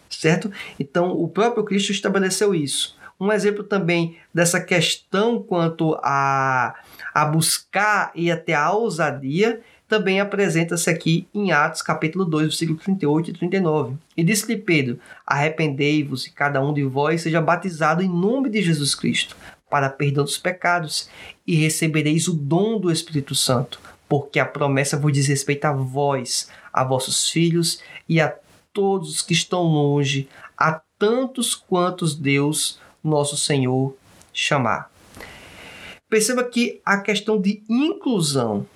Certo? Então, o próprio Cristo estabeleceu isso. Um exemplo também dessa questão quanto a, a buscar e até a ousadia também apresenta-se aqui em Atos capítulo 2, versículo 38 e 39. E disse-lhe Pedro: Arrependei-vos e cada um de vós seja batizado em nome de Jesus Cristo, para perdão dos pecados, e recebereis o dom do Espírito Santo, porque a promessa vos diz respeito a vós, a vossos filhos e a todos os que estão longe, a tantos quantos Deus, nosso Senhor, chamar. Perceba que a questão de inclusão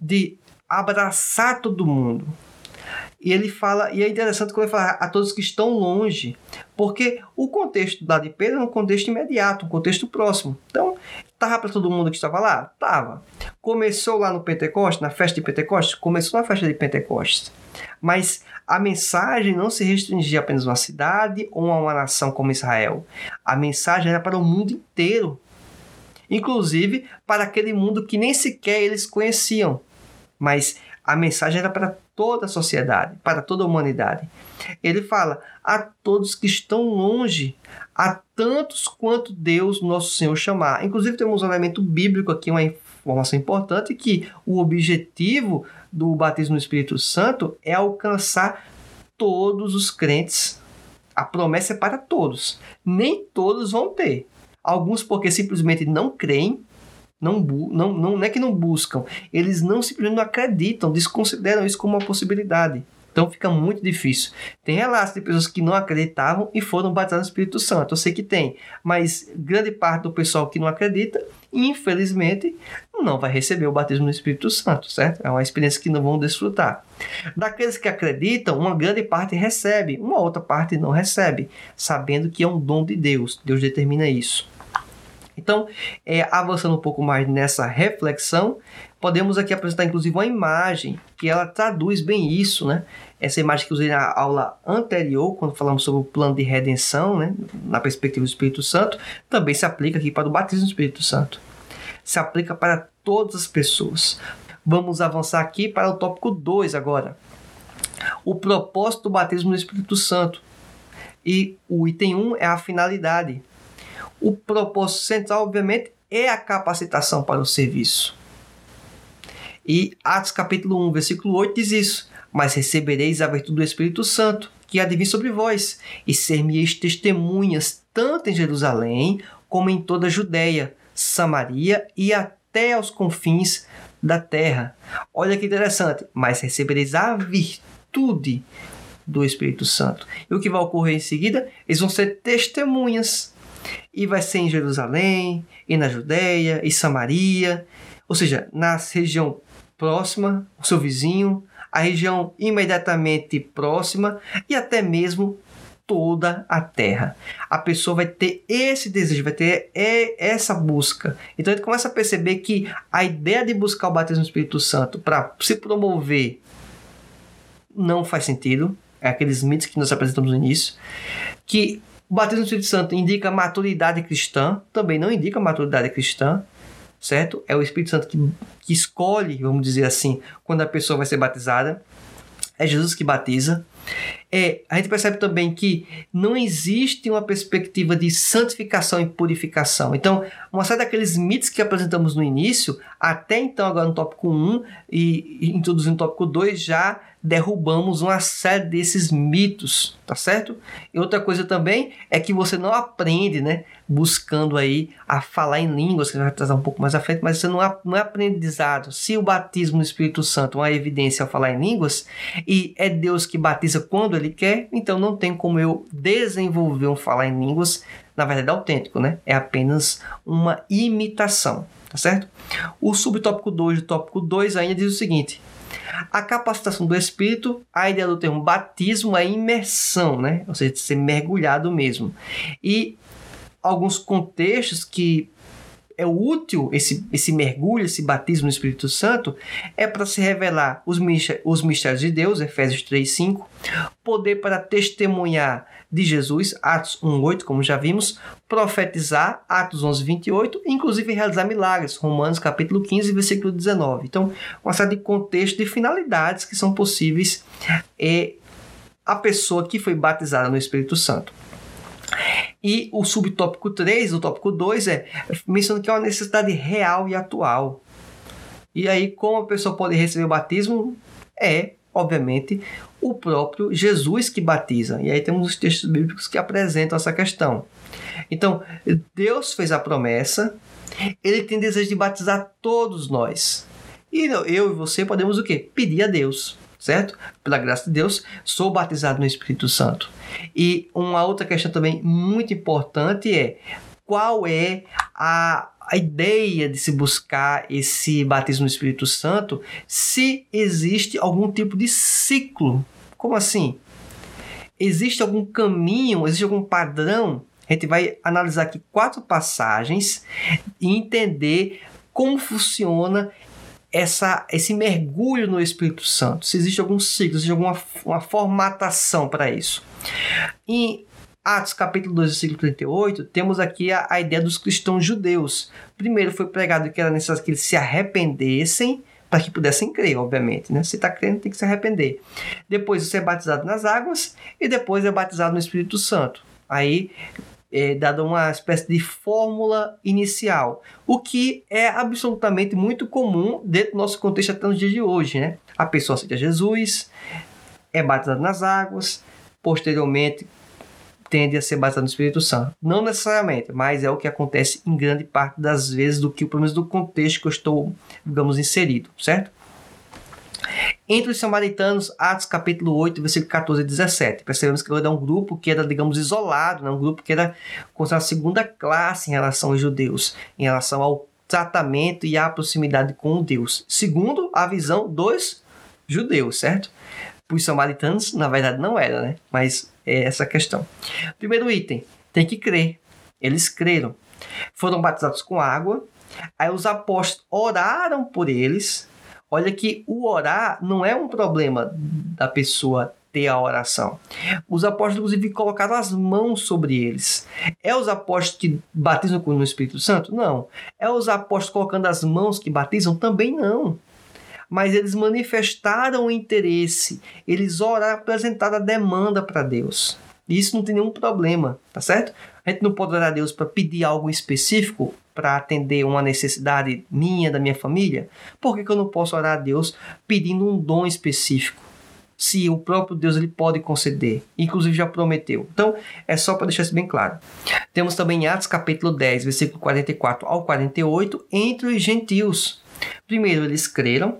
de abraçar todo mundo. E ele fala, e é interessante quando ele fala a todos que estão longe, porque o contexto da de Pedro é um contexto imediato, um contexto próximo. Então, estava para todo mundo que estava lá? Tava. Começou lá no Pentecostes, na festa de Pentecostes? Começou na festa de Pentecostes. Mas a mensagem não se restringia apenas a uma cidade ou a uma nação como Israel. A mensagem era para o mundo inteiro inclusive para aquele mundo que nem sequer eles conheciam. Mas a mensagem era para toda a sociedade, para toda a humanidade. Ele fala a todos que estão longe, a tantos quanto Deus, nosso Senhor, chamar. Inclusive, temos um elemento bíblico aqui, uma informação importante, que o objetivo do batismo no Espírito Santo é alcançar todos os crentes. A promessa é para todos. Nem todos vão ter. Alguns porque simplesmente não creem, não, não, não, não é que não buscam, eles não simplesmente não acreditam, desconsideram isso como uma possibilidade. Então fica muito difícil. Tem relatos de pessoas que não acreditavam e foram batizadas no Espírito Santo. Eu sei que tem, mas grande parte do pessoal que não acredita, infelizmente, não vai receber o batismo no Espírito Santo, certo? É uma experiência que não vão desfrutar. Daqueles que acreditam, uma grande parte recebe, uma outra parte não recebe, sabendo que é um dom de Deus. Deus determina isso. Então, é, avançando um pouco mais nessa reflexão, podemos aqui apresentar inclusive uma imagem que ela traduz bem isso, né? Essa imagem que usei na aula anterior, quando falamos sobre o plano de redenção, né? na perspectiva do Espírito Santo, também se aplica aqui para o batismo do Espírito Santo. Se aplica para todas as pessoas. Vamos avançar aqui para o tópico 2 agora. O propósito do batismo no Espírito Santo. E o item 1 um é a finalidade. O propósito central, obviamente, é a capacitação para o serviço. E Atos capítulo 1, versículo 8 diz isso: Mas recebereis a virtude do Espírito Santo, que há de vir sobre vós, e ser-me-eis testemunhas tanto em Jerusalém como em toda a Judéia, Samaria e até aos confins da terra. Olha que interessante, mas recebereis a virtude do Espírito Santo. E o que vai ocorrer em seguida? Eles vão ser testemunhas. E vai ser em Jerusalém, e na Judéia, e Samaria, ou seja, na região próxima, o seu vizinho, a região imediatamente próxima e até mesmo toda a terra. A pessoa vai ter esse desejo, vai ter essa busca. Então ele começa a perceber que a ideia de buscar o batismo do Espírito Santo para se promover não faz sentido. É aqueles mitos que nós apresentamos no início. Que o batismo do Espírito Santo indica maturidade cristã, também não indica maturidade cristã certo? É o Espírito Santo que, que escolhe, vamos dizer assim, quando a pessoa vai ser batizada. É Jesus que batiza. É, a gente percebe também que não existe uma perspectiva de santificação e purificação. Então, uma série daqueles mitos que apresentamos no início, até então, agora no tópico 1 e, introduzindo no tópico 2, já derrubamos uma série desses mitos, tá certo? E outra coisa também é que você não aprende, né? Buscando aí a falar em línguas, que vai trazer um pouco mais à frente, mas você não, não é aprendizado. Se o batismo no Espírito Santo é uma evidência ao falar em línguas, e é Deus que batiza quando Ele quer, então não tem como eu desenvolver um falar em línguas, na verdade, autêntico, né? É apenas uma imitação, tá certo? O subtópico 2 do tópico 2 ainda diz o seguinte a capacitação do espírito, a ideia do termo batismo é imersão, né? Ou seja, de ser mergulhado mesmo. E alguns contextos que é útil esse, esse mergulho, esse batismo no Espírito Santo, é para se revelar os, os mistérios de Deus, Efésios 3, 5, poder para testemunhar de Jesus, Atos 1:8, como já vimos, profetizar, Atos 11:28, inclusive realizar milagres, Romanos capítulo 15, versículo 19. Então, uma série de contextos e finalidades que são possíveis é a pessoa que foi batizada no Espírito Santo. E o subtópico 3, o tópico 2 é mencionando que é uma necessidade real e atual. E aí, como a pessoa pode receber o batismo? É obviamente, o próprio Jesus que batiza. E aí temos os textos bíblicos que apresentam essa questão. Então, Deus fez a promessa, ele tem desejo de batizar todos nós. E eu e você podemos o quê? Pedir a Deus, certo? Pela graça de Deus, sou batizado no Espírito Santo. E uma outra questão também muito importante é qual é a a ideia de se buscar esse batismo no Espírito Santo se existe algum tipo de ciclo. Como assim? Existe algum caminho, existe algum padrão? A gente vai analisar aqui quatro passagens e entender como funciona essa, esse mergulho no Espírito Santo. Se existe algum ciclo, se existe alguma uma formatação para isso. E Atos capítulo 2, versículo 38, temos aqui a, a ideia dos cristãos judeus. Primeiro foi pregado que era necessário que eles se arrependessem para que pudessem crer, obviamente. Né? Se está crendo, tem que se arrepender. Depois você é batizado nas águas e depois é batizado no Espírito Santo. Aí é dada uma espécie de fórmula inicial, o que é absolutamente muito comum dentro do nosso contexto até nos dias de hoje. Né? A pessoa aceita Jesus, é batizada nas águas, posteriormente tende a ser baseado no Espírito Santo. Não necessariamente, mas é o que acontece em grande parte das vezes do que, pelo menos do contexto que eu estou, digamos, inserido, certo? Entre os samaritanos, Atos capítulo 8, versículo 14 e 17. Percebemos que era um grupo que era, digamos, isolado, né? um grupo que era considerado segunda classe em relação aos judeus, em relação ao tratamento e à proximidade com Deus, segundo a visão dos judeus, certo? Os samaritanos, na verdade, não era, né? Mas é essa questão. Primeiro item, tem que crer. Eles creram. Foram batizados com água. Aí os apóstolos oraram por eles. Olha que o orar não é um problema da pessoa ter a oração. Os apóstolos, inclusive, colocaram as mãos sobre eles. É os apóstolos que batizam no Espírito Santo? Não. É os apóstolos colocando as mãos que batizam? Também não mas eles manifestaram o interesse, eles oraram, apresentaram a demanda para Deus. E isso não tem nenhum problema, tá certo? A gente não pode orar a Deus para pedir algo específico para atender uma necessidade minha, da minha família. Por que, que eu não posso orar a Deus pedindo um dom específico? se o próprio Deus ele pode conceder, inclusive já prometeu. Então, é só para deixar isso bem claro. Temos também Atos capítulo 10, versículo 44 ao 48, entre os gentios. Primeiro, eles creram,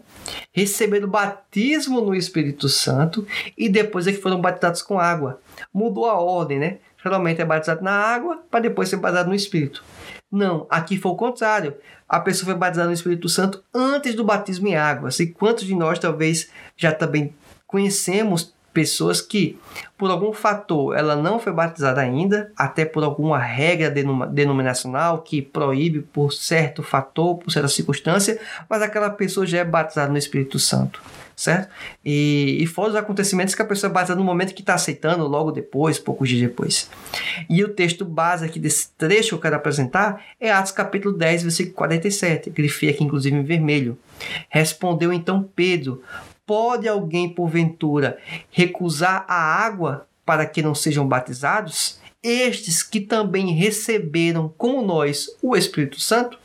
receberam batismo no Espírito Santo e depois é que foram batizados com água. Mudou a ordem, né? Geralmente é batizado na água para depois ser batizado no Espírito. Não, aqui foi o contrário. A pessoa foi batizada no Espírito Santo antes do batismo em água. E quantos de nós talvez já também conhecemos pessoas que, por algum fator, ela não foi batizada ainda, até por alguma regra denominacional que proíbe por certo fator, por certa circunstância, mas aquela pessoa já é batizada no Espírito Santo certo? E, e fora os acontecimentos que a pessoa é batizada no momento que está aceitando, logo depois, poucos dias depois. E o texto base aqui desse trecho que eu quero apresentar é Atos capítulo 10, versículo 47. Grifei aqui, inclusive, em vermelho. Respondeu então Pedro: Pode alguém, porventura, recusar a água para que não sejam batizados? Estes que também receberam, como nós, o Espírito Santo?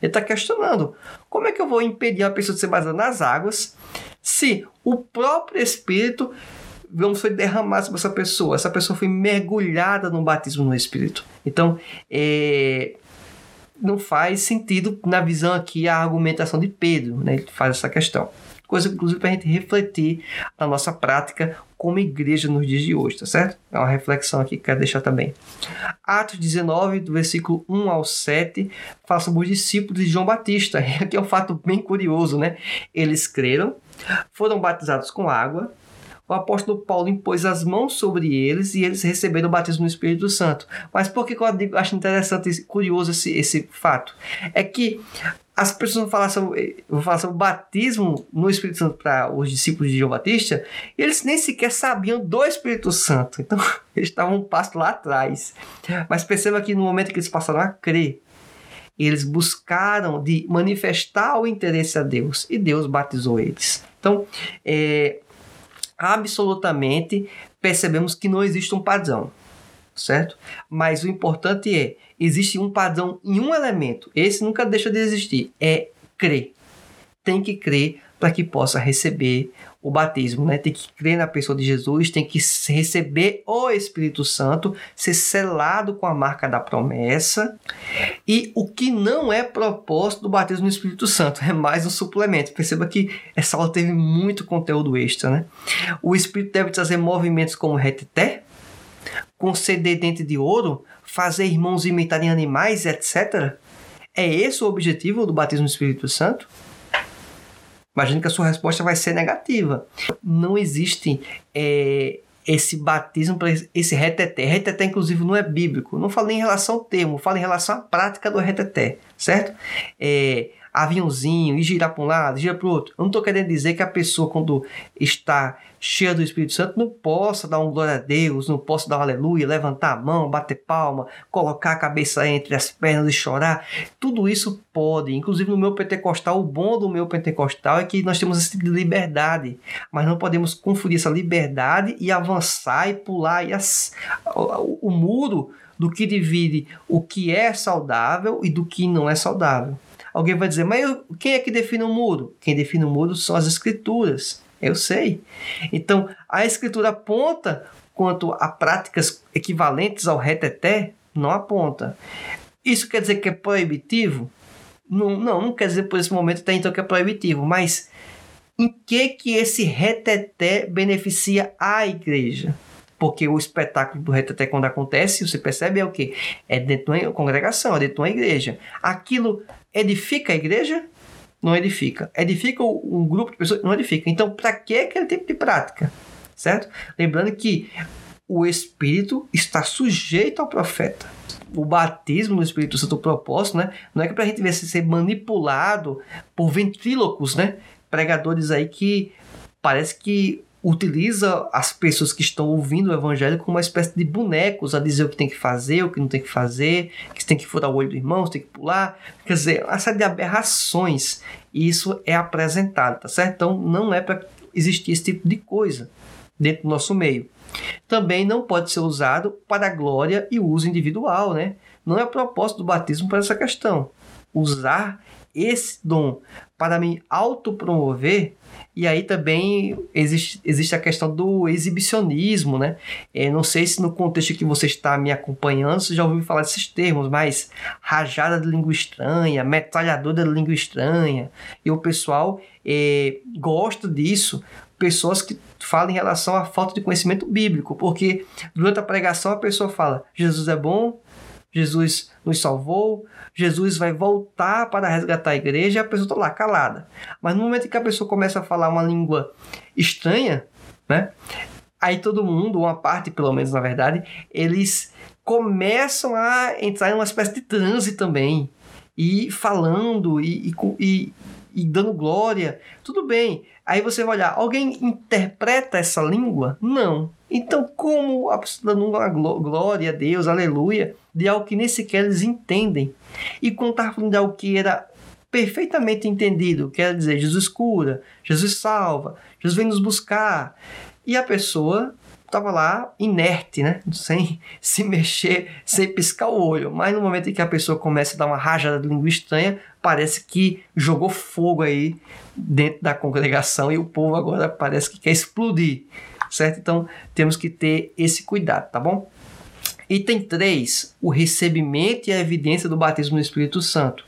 Ele está questionando: como é que eu vou impedir a pessoa de ser batizada nas águas se o próprio Espírito vamos foi derramado sobre essa pessoa, essa pessoa foi mergulhada no batismo no Espírito. Então, é, não faz sentido na visão aqui a argumentação de Pedro, né? Ele faz essa questão. Coisa, inclusive, para a gente refletir na nossa prática como igreja nos dias de hoje, tá certo? É uma reflexão aqui que quero deixar também. Atos 19, do versículo 1 ao 7, fala sobre os discípulos de João Batista. Aqui é um fato bem curioso, né? Eles creram, foram batizados com água. O apóstolo Paulo impôs as mãos sobre eles e eles receberam o batismo no Espírito Santo. Mas por que eu acho interessante e curioso esse, esse fato? É que as pessoas vão falar sobre, vão falar sobre o batismo no Espírito Santo para os discípulos de João Batista, e eles nem sequer sabiam do Espírito Santo. Então, eles estavam um passo lá atrás. Mas perceba que no momento que eles passaram a crer, eles buscaram de manifestar o interesse a Deus e Deus batizou eles. Então, é, absolutamente percebemos que não existe um padrão, certo? Mas o importante é, existe um padrão em um elemento, esse nunca deixa de existir, é crer. Tem que crer para que possa receber o batismo, né? Tem que crer na pessoa de Jesus, tem que receber o Espírito Santo, ser selado com a marca da promessa. E o que não é propósito do batismo no Espírito Santo é mais um suplemento. Perceba que essa aula teve muito conteúdo extra, né? O Espírito deve trazer movimentos como reteté, conceder dente de ouro, fazer irmãos imitarem animais, etc. É esse o objetivo do batismo no Espírito Santo? Imagino que a sua resposta vai ser negativa. Não existe é, esse batismo esse reteté. Reteté, inclusive, não é bíblico. Não falo em relação ao termo, falo em relação à prática do reteté, certo? É, aviãozinho e girar para um lado, girar para o outro. Eu não estou querendo dizer que a pessoa, quando está cheia do Espírito Santo, não possa dar um glória a Deus, não possa dar um aleluia, levantar a mão, bater palma, colocar a cabeça entre as pernas e chorar. Tudo isso pode. Inclusive no meu pentecostal, o bom do meu pentecostal é que nós temos esse tipo de liberdade, mas não podemos confundir essa liberdade e avançar e pular e as, o, o muro do que divide o que é saudável e do que não é saudável. Alguém vai dizer, mas quem é que define o muro? Quem define o muro são as escrituras. Eu sei. Então, a escritura aponta quanto a práticas equivalentes ao reteté, não aponta. Isso quer dizer que é proibitivo? Não, não, não quer dizer por esse momento até então que é proibitivo, mas em que que esse reteté beneficia a igreja? Porque o espetáculo do reteté quando acontece, você percebe é o que? É dentro de uma congregação, é dentro de uma igreja. Aquilo edifica a igreja? Não edifica. Edifica um grupo de pessoas? Não edifica. Então, para que aquele tipo de prática? Certo? Lembrando que o Espírito está sujeito ao profeta. O batismo no Espírito Santo, o propósito, né? Não é que para a gente ver se ser manipulado por ventrílocos, né? Pregadores aí que parece que utiliza as pessoas que estão ouvindo o evangelho como uma espécie de bonecos a dizer o que tem que fazer, o que não tem que fazer, que tem que furar o olho do irmão, tem que pular. Quer dizer, uma série de aberrações. E isso é apresentado, tá certo? Então não é para existir esse tipo de coisa dentro do nosso meio. Também não pode ser usado para glória e uso individual, né? Não é propósito do batismo para essa questão. Usar esse dom para me autopromover, e aí também existe, existe a questão do exibicionismo, né? É, não sei se no contexto que você está me acompanhando, você já ouviu falar desses termos, mas rajada de língua estranha, metralhadora de língua estranha, e o pessoal é, gosta disso, pessoas que falam em relação à falta de conhecimento bíblico, porque durante a pregação a pessoa fala: Jesus é bom, Jesus nos salvou, Jesus vai voltar para resgatar a igreja a pessoa está lá calada. Mas no momento que a pessoa começa a falar uma língua estranha, né? Aí todo mundo, uma parte pelo menos na verdade, eles começam a entrar em uma espécie de transe também. E falando e, e, e dando glória. Tudo bem. Aí você vai olhar, alguém interpreta essa língua? Não. Então, como a pessoa dando uma glória a Deus, aleluia, de algo que nem sequer eles entendem? E estava falando de algo que era perfeitamente entendido, quer dizer, Jesus cura, Jesus salva, Jesus vem nos buscar, e a pessoa estava lá inerte, né? Sem se mexer, sem piscar o olho. Mas no momento em que a pessoa começa a dar uma rajada de língua estranha, parece que jogou fogo aí dentro da congregação e o povo agora parece que quer explodir, certo? Então temos que ter esse cuidado, tá bom? Item 3, o recebimento e a evidência do batismo no Espírito Santo.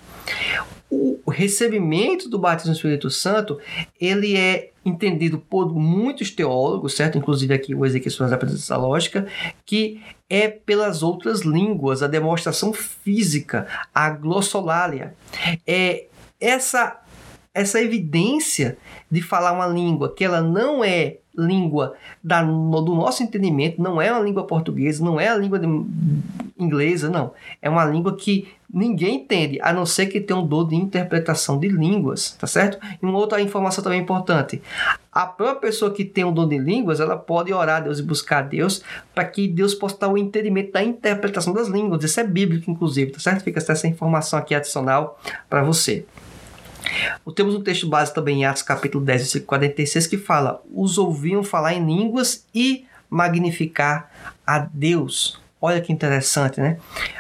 O recebimento do batismo no Espírito Santo, ele é entendido por muitos teólogos, certo? Inclusive aqui o Ezequiel Soares apresenta essa lógica, que é pelas outras línguas, a demonstração física, a glossolalia. É essa essa evidência de falar uma língua que ela não é língua da, do nosso entendimento, não é uma língua portuguesa, não é a língua de, inglesa, não. É uma língua que ninguém entende, a não ser que tenha um dom de interpretação de línguas, tá certo? E uma outra informação também importante. A própria pessoa que tem um dom de línguas, ela pode orar a Deus e buscar a Deus para que Deus possa dar o entendimento da interpretação das línguas. Isso é bíblico, inclusive, tá certo? Fica essa informação aqui adicional para você. Temos um texto básico também em Atos capítulo 10, versículo 46, que fala: Os ouviam falar em línguas e magnificar a Deus. Olha que interessante, né?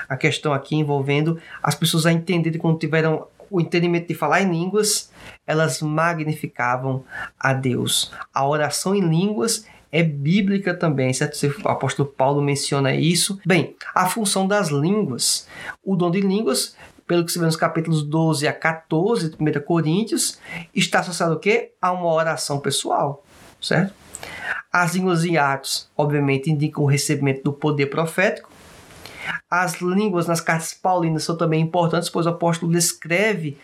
A questão aqui envolvendo as pessoas a entenderem quando tiveram o entendimento de falar em línguas, elas magnificavam a Deus. A oração em línguas é bíblica também, certo? O apóstolo Paulo menciona isso. Bem, a função das línguas. O dom de línguas pelo que se vê nos capítulos 12 a 14 de 1 Coríntios, está associado o quê? A uma oração pessoal, certo? As línguas em Atos, obviamente, indicam o recebimento do poder profético. As línguas nas cartas paulinas são também importantes, pois o apóstolo descreve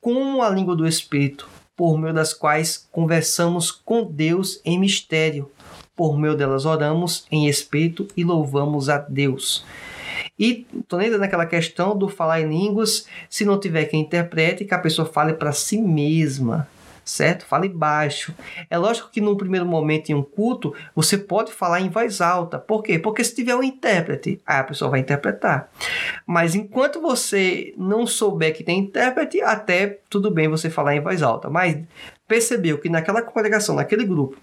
como a língua do Espírito, por meio das quais conversamos com Deus em mistério. Por meio delas oramos em espírito e louvamos a Deus. E tô nem naquela questão do falar em línguas, se não tiver quem interprete, que a pessoa fale para si mesma, certo? Fale baixo. É lógico que num primeiro momento em um culto, você pode falar em voz alta. Por quê? Porque se tiver um intérprete, a pessoa vai interpretar. Mas enquanto você não souber que tem intérprete, até tudo bem você falar em voz alta. Mas percebeu que naquela congregação, naquele grupo,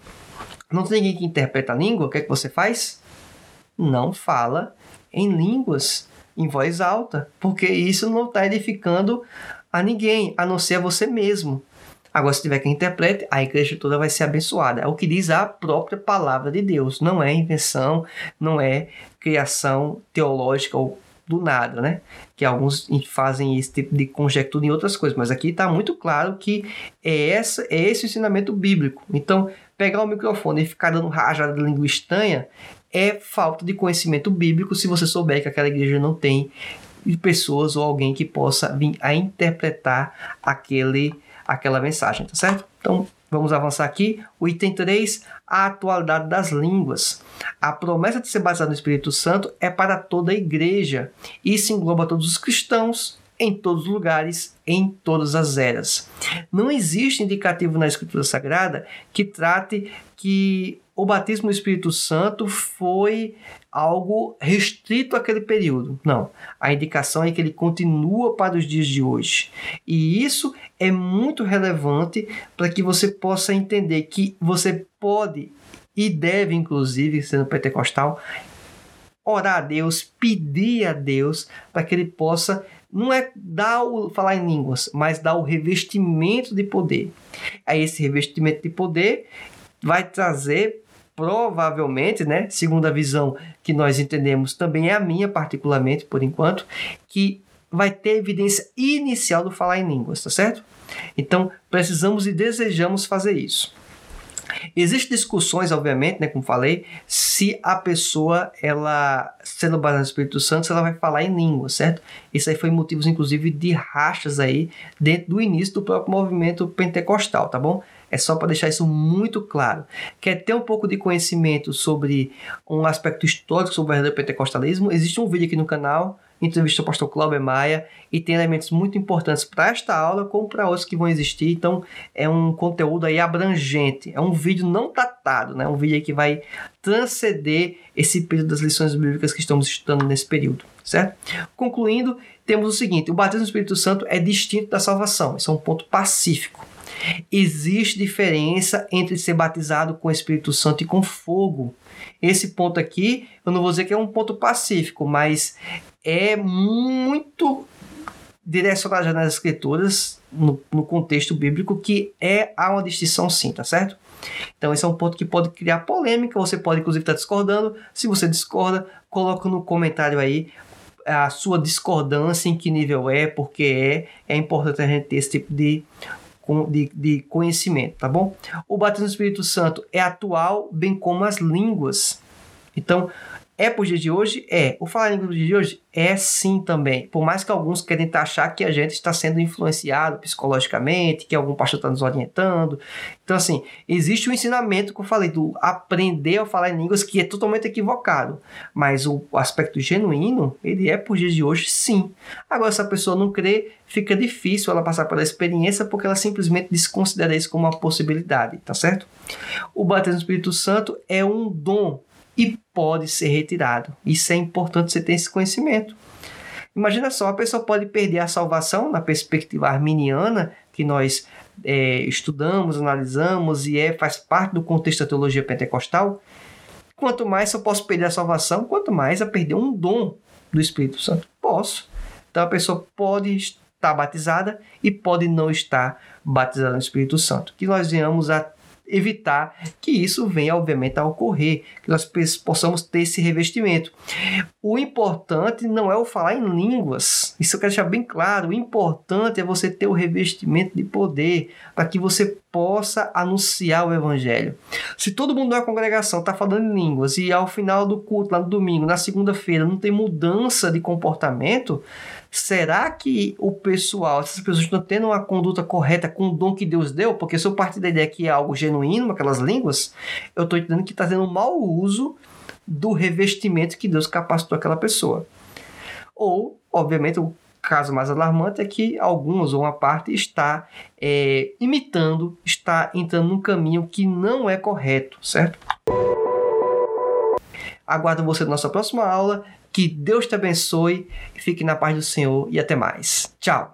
não tem ninguém que interpreta a língua, o que é que você faz? Não fala em línguas em voz alta, porque isso não está edificando a ninguém, a não ser a você mesmo. Agora, se tiver quem interprete, a igreja toda vai ser abençoada. É o que diz a própria palavra de Deus. Não é invenção, não é criação teológica ou do nada, né? Que alguns fazem esse tipo de conjectura em outras coisas, mas aqui está muito claro que é, essa, é esse o ensinamento bíblico. Então, pegar o microfone e ficar dando rajada de língua é falta de conhecimento bíblico se você souber que aquela igreja não tem pessoas ou alguém que possa vir a interpretar aquele, aquela mensagem, tá certo? Então, vamos avançar aqui. O item 3, a atualidade das línguas. A promessa de ser batizado no Espírito Santo é para toda a igreja. Isso engloba todos os cristãos, em todos os lugares, em todas as eras. Não existe indicativo na Escritura Sagrada que trate que o batismo no Espírito Santo foi algo restrito àquele período. Não. A indicação é que ele continua para os dias de hoje. E isso é muito relevante para que você possa entender que você pode e deve, inclusive, sendo pentecostal, orar a Deus, pedir a Deus para que ele possa não é dar o falar em línguas, mas dar o revestimento de poder. Aí esse revestimento de poder vai trazer provavelmente, né, segundo a visão que nós entendemos, também é a minha particularmente por enquanto, que vai ter evidência inicial do falar em línguas, tá certo? Então, precisamos e desejamos fazer isso. Existem discussões, obviamente, né, como falei, se a pessoa, ela sendo baseada no Espírito Santo, ela vai falar em língua, certo? Isso aí foi motivos, inclusive, de rachas aí dentro do início do próprio movimento pentecostal, tá bom? É só para deixar isso muito claro. Quer ter um pouco de conhecimento sobre um aspecto histórico sobre o verdadeiro pentecostalismo? Existe um vídeo aqui no canal entrevista o pastor Cláudio Maia e tem elementos muito importantes para esta aula como para outros que vão existir. Então é um conteúdo aí abrangente, é um vídeo não datado, né? Um vídeo que vai transcender esse período das lições bíblicas que estamos estudando nesse período, certo? Concluindo, temos o seguinte: o batismo no Espírito Santo é distinto da salvação. Isso é um ponto pacífico. Existe diferença entre ser batizado com o Espírito Santo e com fogo. Esse ponto aqui, eu não vou dizer que é um ponto pacífico, mas é muito direcionado nas escrituras, no, no, contexto bíblico, que é há uma distinção sim, tá certo? Então esse é um ponto que pode criar polêmica, você pode inclusive estar discordando. Se você discorda, coloca no comentário aí a sua discordância, em que nível é, porque é. É importante a gente ter esse tipo de de, de conhecimento, tá bom? O batismo do Espírito Santo é atual, bem como as línguas. Então, é por dia de hoje? É. O falar em dia de hoje? É sim também. Por mais que alguns querem achar que a gente está sendo influenciado psicologicamente, que algum pastor está nos orientando. Então, assim, existe o um ensinamento que eu falei do aprender a falar em línguas que é totalmente equivocado. Mas o aspecto genuíno, ele é por dia de hoje sim. Agora, se a pessoa não crê, fica difícil ela passar pela experiência porque ela simplesmente desconsidera isso como uma possibilidade, tá certo? O batismo do Espírito Santo é um dom e pode ser retirado. Isso é importante você ter esse conhecimento. Imagina só, a pessoa pode perder a salvação na perspectiva arminiana, que nós é, estudamos, analisamos e é, faz parte do contexto da teologia pentecostal. Quanto mais eu posso perder a salvação, quanto mais a perder um dom do Espírito Santo. Posso. Então a pessoa pode estar batizada e pode não estar batizada no Espírito Santo. Que nós venhamos a evitar que isso venha, obviamente, a ocorrer, que nós possamos ter esse revestimento. O importante não é o falar em línguas, isso eu quero deixar bem claro. O importante é você ter o revestimento de poder para que você possa anunciar o evangelho. Se todo mundo na congregação está falando em línguas e ao final do culto, lá no domingo, na segunda-feira, não tem mudança de comportamento, será que o pessoal, essas pessoas estão tendo uma conduta correta com o dom que Deus deu? Porque se eu partir da ideia que é algo genuíno, aquelas línguas, eu estou entendendo que está tendo um mau uso do revestimento que Deus capacitou aquela pessoa. Ou, obviamente, o caso mais alarmante é que alguns ou uma parte está é, imitando, está entrando num caminho que não é correto, certo? Aguardo você na nossa próxima aula. Que Deus te abençoe, fique na paz do Senhor e até mais. Tchau!